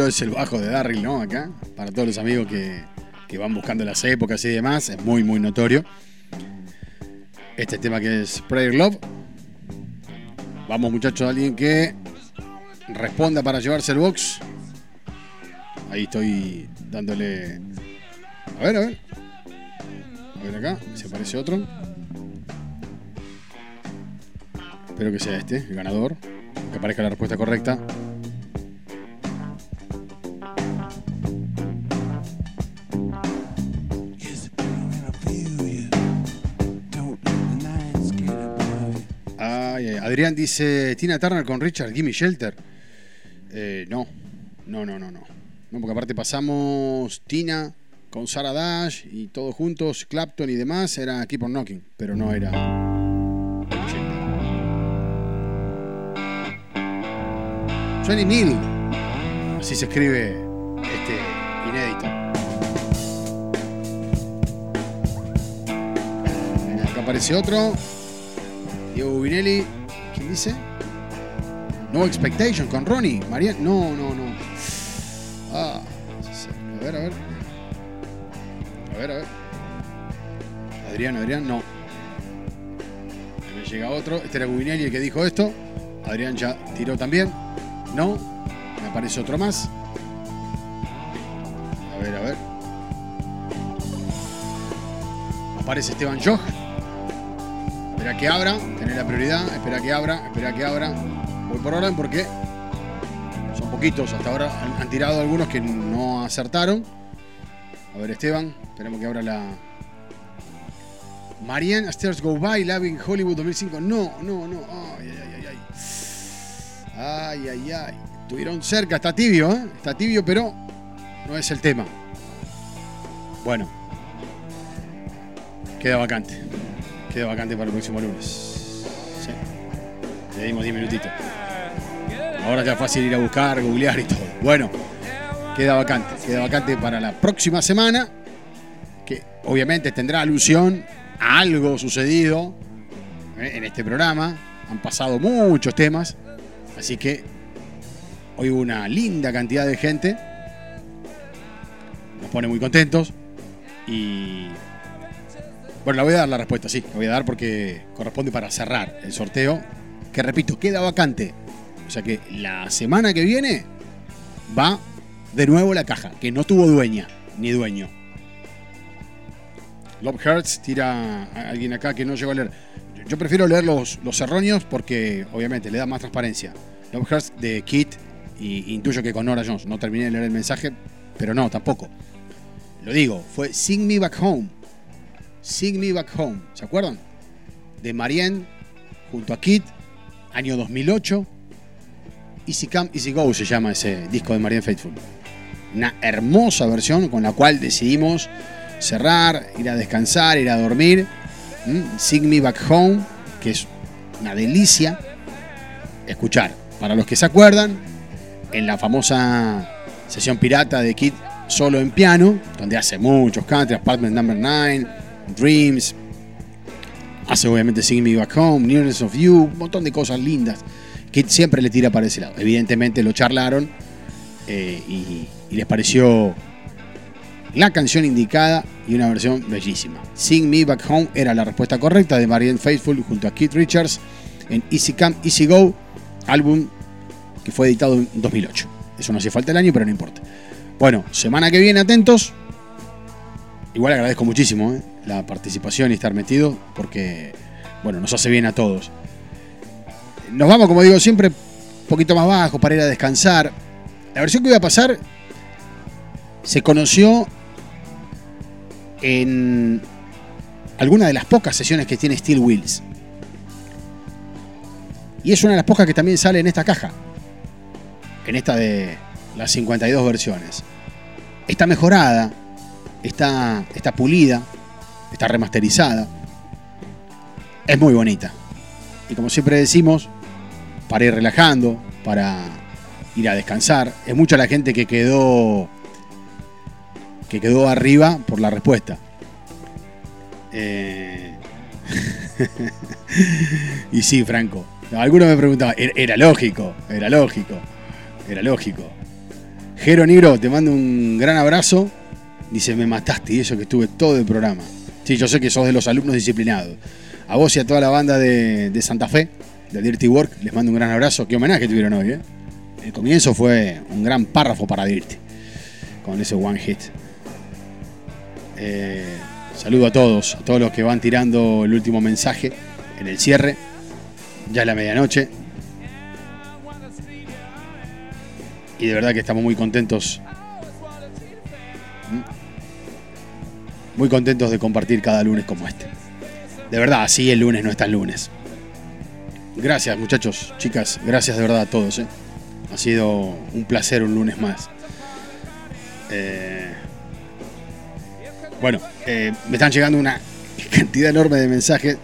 Es el bajo de Darryl, ¿no? Acá, para todos los amigos que, que van buscando las épocas y demás, es muy, muy notorio. Este tema que es Prayer Love. Vamos muchachos, alguien que responda para llevarse el box. Ahí estoy dándole... A ver, a ver. A ver acá, se aparece otro. Espero que sea este, el ganador. Que aparezca la respuesta correcta. Adrián dice, Tina Turner con Richard, Gimme Shelter. Eh, no, no, no, no, no. Porque aparte pasamos Tina con Sarah Dash y todos juntos, Clapton y demás, era Keep on Knocking, pero no era... 20 mil. Así se escribe este inédito. Acá aparece otro. Diego Vinelli. ¿Quién dice? No Expectation con Ronnie. Marian. No, no, no. Ah, a ver, a ver. A ver, a ver. Adrián, Adrián, no. Me llega otro. Este era Gubinelli el que dijo esto. Adrián ya tiró también. No. Me aparece otro más. A ver, a ver. Aparece Esteban Joch. Espera que abra. Tener la prioridad. Espera que abra. Espera que abra. Voy por orden porque son poquitos. Hasta ahora han, tirado algunos que no acertaron. A ver, Esteban. Esperemos que abra la. Marianne Stairs Go By, Loving Hollywood 2005. No, no, no. Ay, ay, ay, ay. Ay, ay, ay. Estuvieron cerca, está tibio, ¿eh? Está tibio, pero no es el tema. Bueno. Queda vacante. Queda vacante para el próximo lunes. Sí. Le dimos 10 minutitos. Ahora ya es fácil ir a buscar, googlear y todo. Bueno, queda vacante. Queda vacante para la próxima semana. Que obviamente tendrá alusión a algo sucedido ¿eh? en este programa. Han pasado muchos temas. Así que hoy hubo una linda cantidad de gente. Nos pone muy contentos. Y. Bueno, la voy a dar la respuesta, sí. La voy a dar porque corresponde para cerrar el sorteo. Que repito, queda vacante. O sea que la semana que viene va de nuevo la caja, que no tuvo dueña ni dueño. Love Hurts tira a alguien acá que no llegó a leer. Yo prefiero leer los, los erróneos porque obviamente le da más transparencia. Love Hurts de Kit y intuyo que con Nora Jones. No terminé de leer el mensaje, pero no, tampoco. Lo digo, fue Sing Me Back Home. Sing Me Back Home, ¿se acuerdan? De Marianne junto a Kit, año 2008. Easy Come, Easy Go se llama ese disco de Marianne Faithful. Una hermosa versión con la cual decidimos cerrar, ir a descansar, ir a dormir. ¿Mm? Sing Me Back Home, que es una delicia escuchar. Para los que se acuerdan, en la famosa sesión pirata de Kid solo en piano, donde hace muchos country, Apartment Number 9, Dreams, hace obviamente Sing Me Back Home, Nearness of You, un montón de cosas lindas. Kid siempre le tira para ese lado. Evidentemente lo charlaron eh, y, les pareció la canción indicada y una versión bellísima. Sing Me Back Home era la respuesta correcta de Marianne Faithful junto a Keith Richards en Easy Come, Easy Go, álbum que fue editado en 2008. Eso no hacía falta el año, pero no importa. Bueno, semana que viene, atentos. Igual agradezco muchísimo eh, la participación y estar metido, porque, bueno, nos hace bien a todos. Nos vamos, como digo siempre, un poquito más bajo para ir a descansar. La versión que voy a pasar se conoció en alguna de las pocas sesiones que tiene Steel Wheels. Y es una de las pocas que también sale en esta caja. En esta de las 52 versiones. Está mejorada, está, está pulida, está remasterizada. Es muy bonita. Y como siempre decimos, para ir relajando, para ir a descansar. Es mucha la gente que quedó que quedó arriba por la respuesta. Eh, y sí, Franco. No, algunos me preguntaban, era, era lógico, era lógico, era lógico. Jero Negro, te mando un gran abrazo. Dice, me mataste y eso que estuve todo el programa. Sí, yo sé que sos de los alumnos disciplinados. A vos y a toda la banda de, Santa Fe, de Dirty Work, les mando un gran abrazo. Qué homenaje tuvieron hoy, ¿eh? El comienzo fue un gran párrafo para Dirty, con ese one hit. Eh, saludo a todos, a todos los que van tirando el último mensaje en el cierre. Ya es la medianoche. Y de verdad que estamos muy contentos. Muy contentos de compartir cada lunes como este. De verdad, así el lunes no está el lunes. Gracias muchachos, chicas, gracias de verdad a todos. ¿eh? Ha sido un placer un lunes más. Eh, bueno, eh, me están llegando una cantidad enorme de mensajes.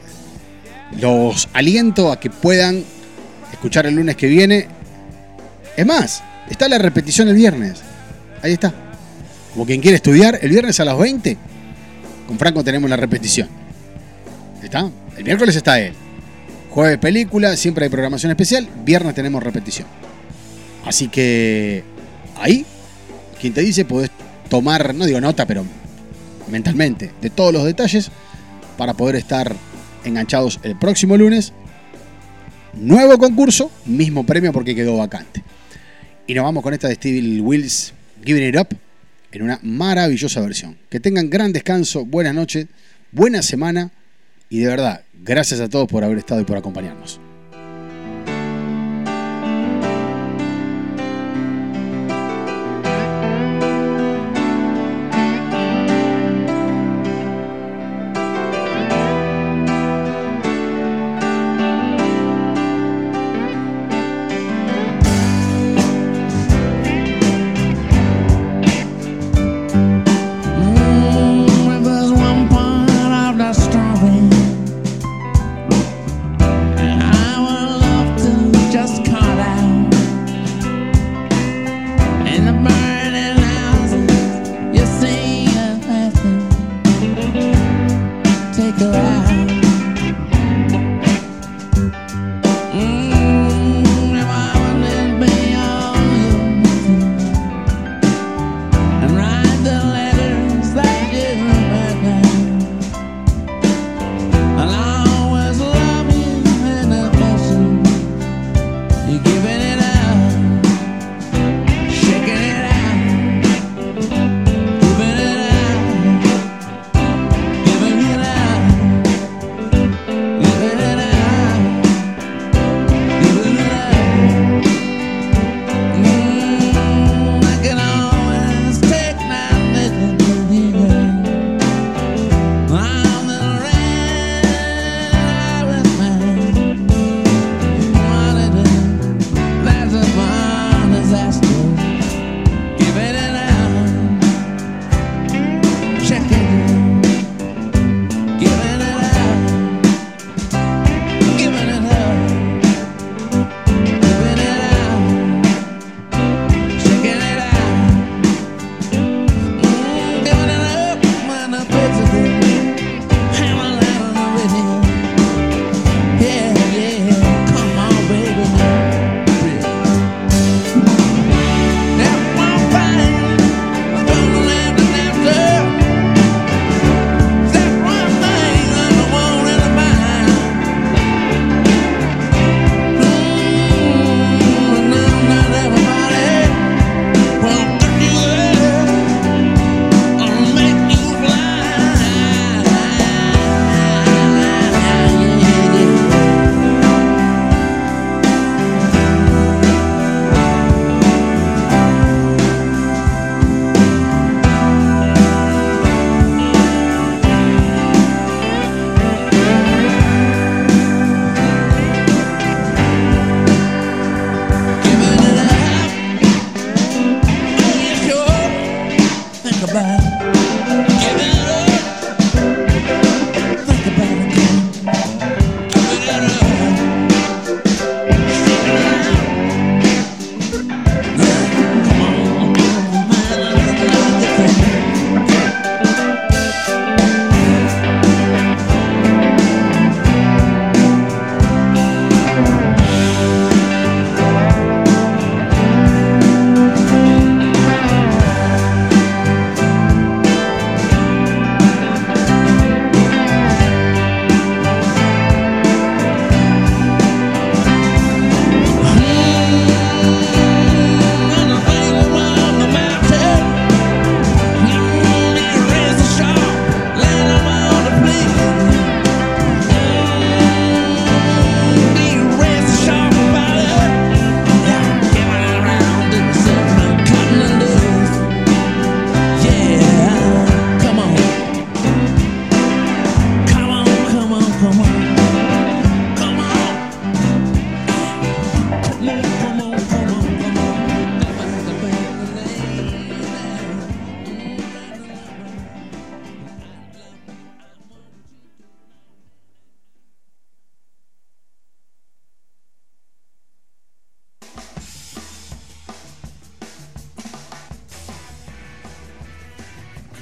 Los aliento a que puedan escuchar el lunes que viene. Es más, está la repetición el viernes. Ahí está. Como quien quiere estudiar, el viernes a las 20. Con Franco tenemos la repetición. ¿Está? El miércoles está él. Jueves película, siempre hay programación especial. Viernes tenemos repetición. Así que ahí, quien te dice, podés tomar, no digo nota, pero mentalmente, de todos los detalles para poder estar enganchados el próximo lunes. Nuevo concurso, mismo premio porque quedó vacante. Y nos vamos con esta de Steve Wills, Giving It Up, en una maravillosa versión. Que tengan gran descanso, buenas noches, buena semana y de verdad, gracias a todos por haber estado y por acompañarnos.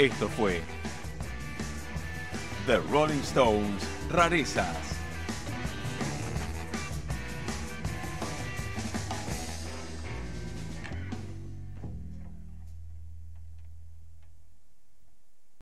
Esto fue The Rolling Stones Rarezas.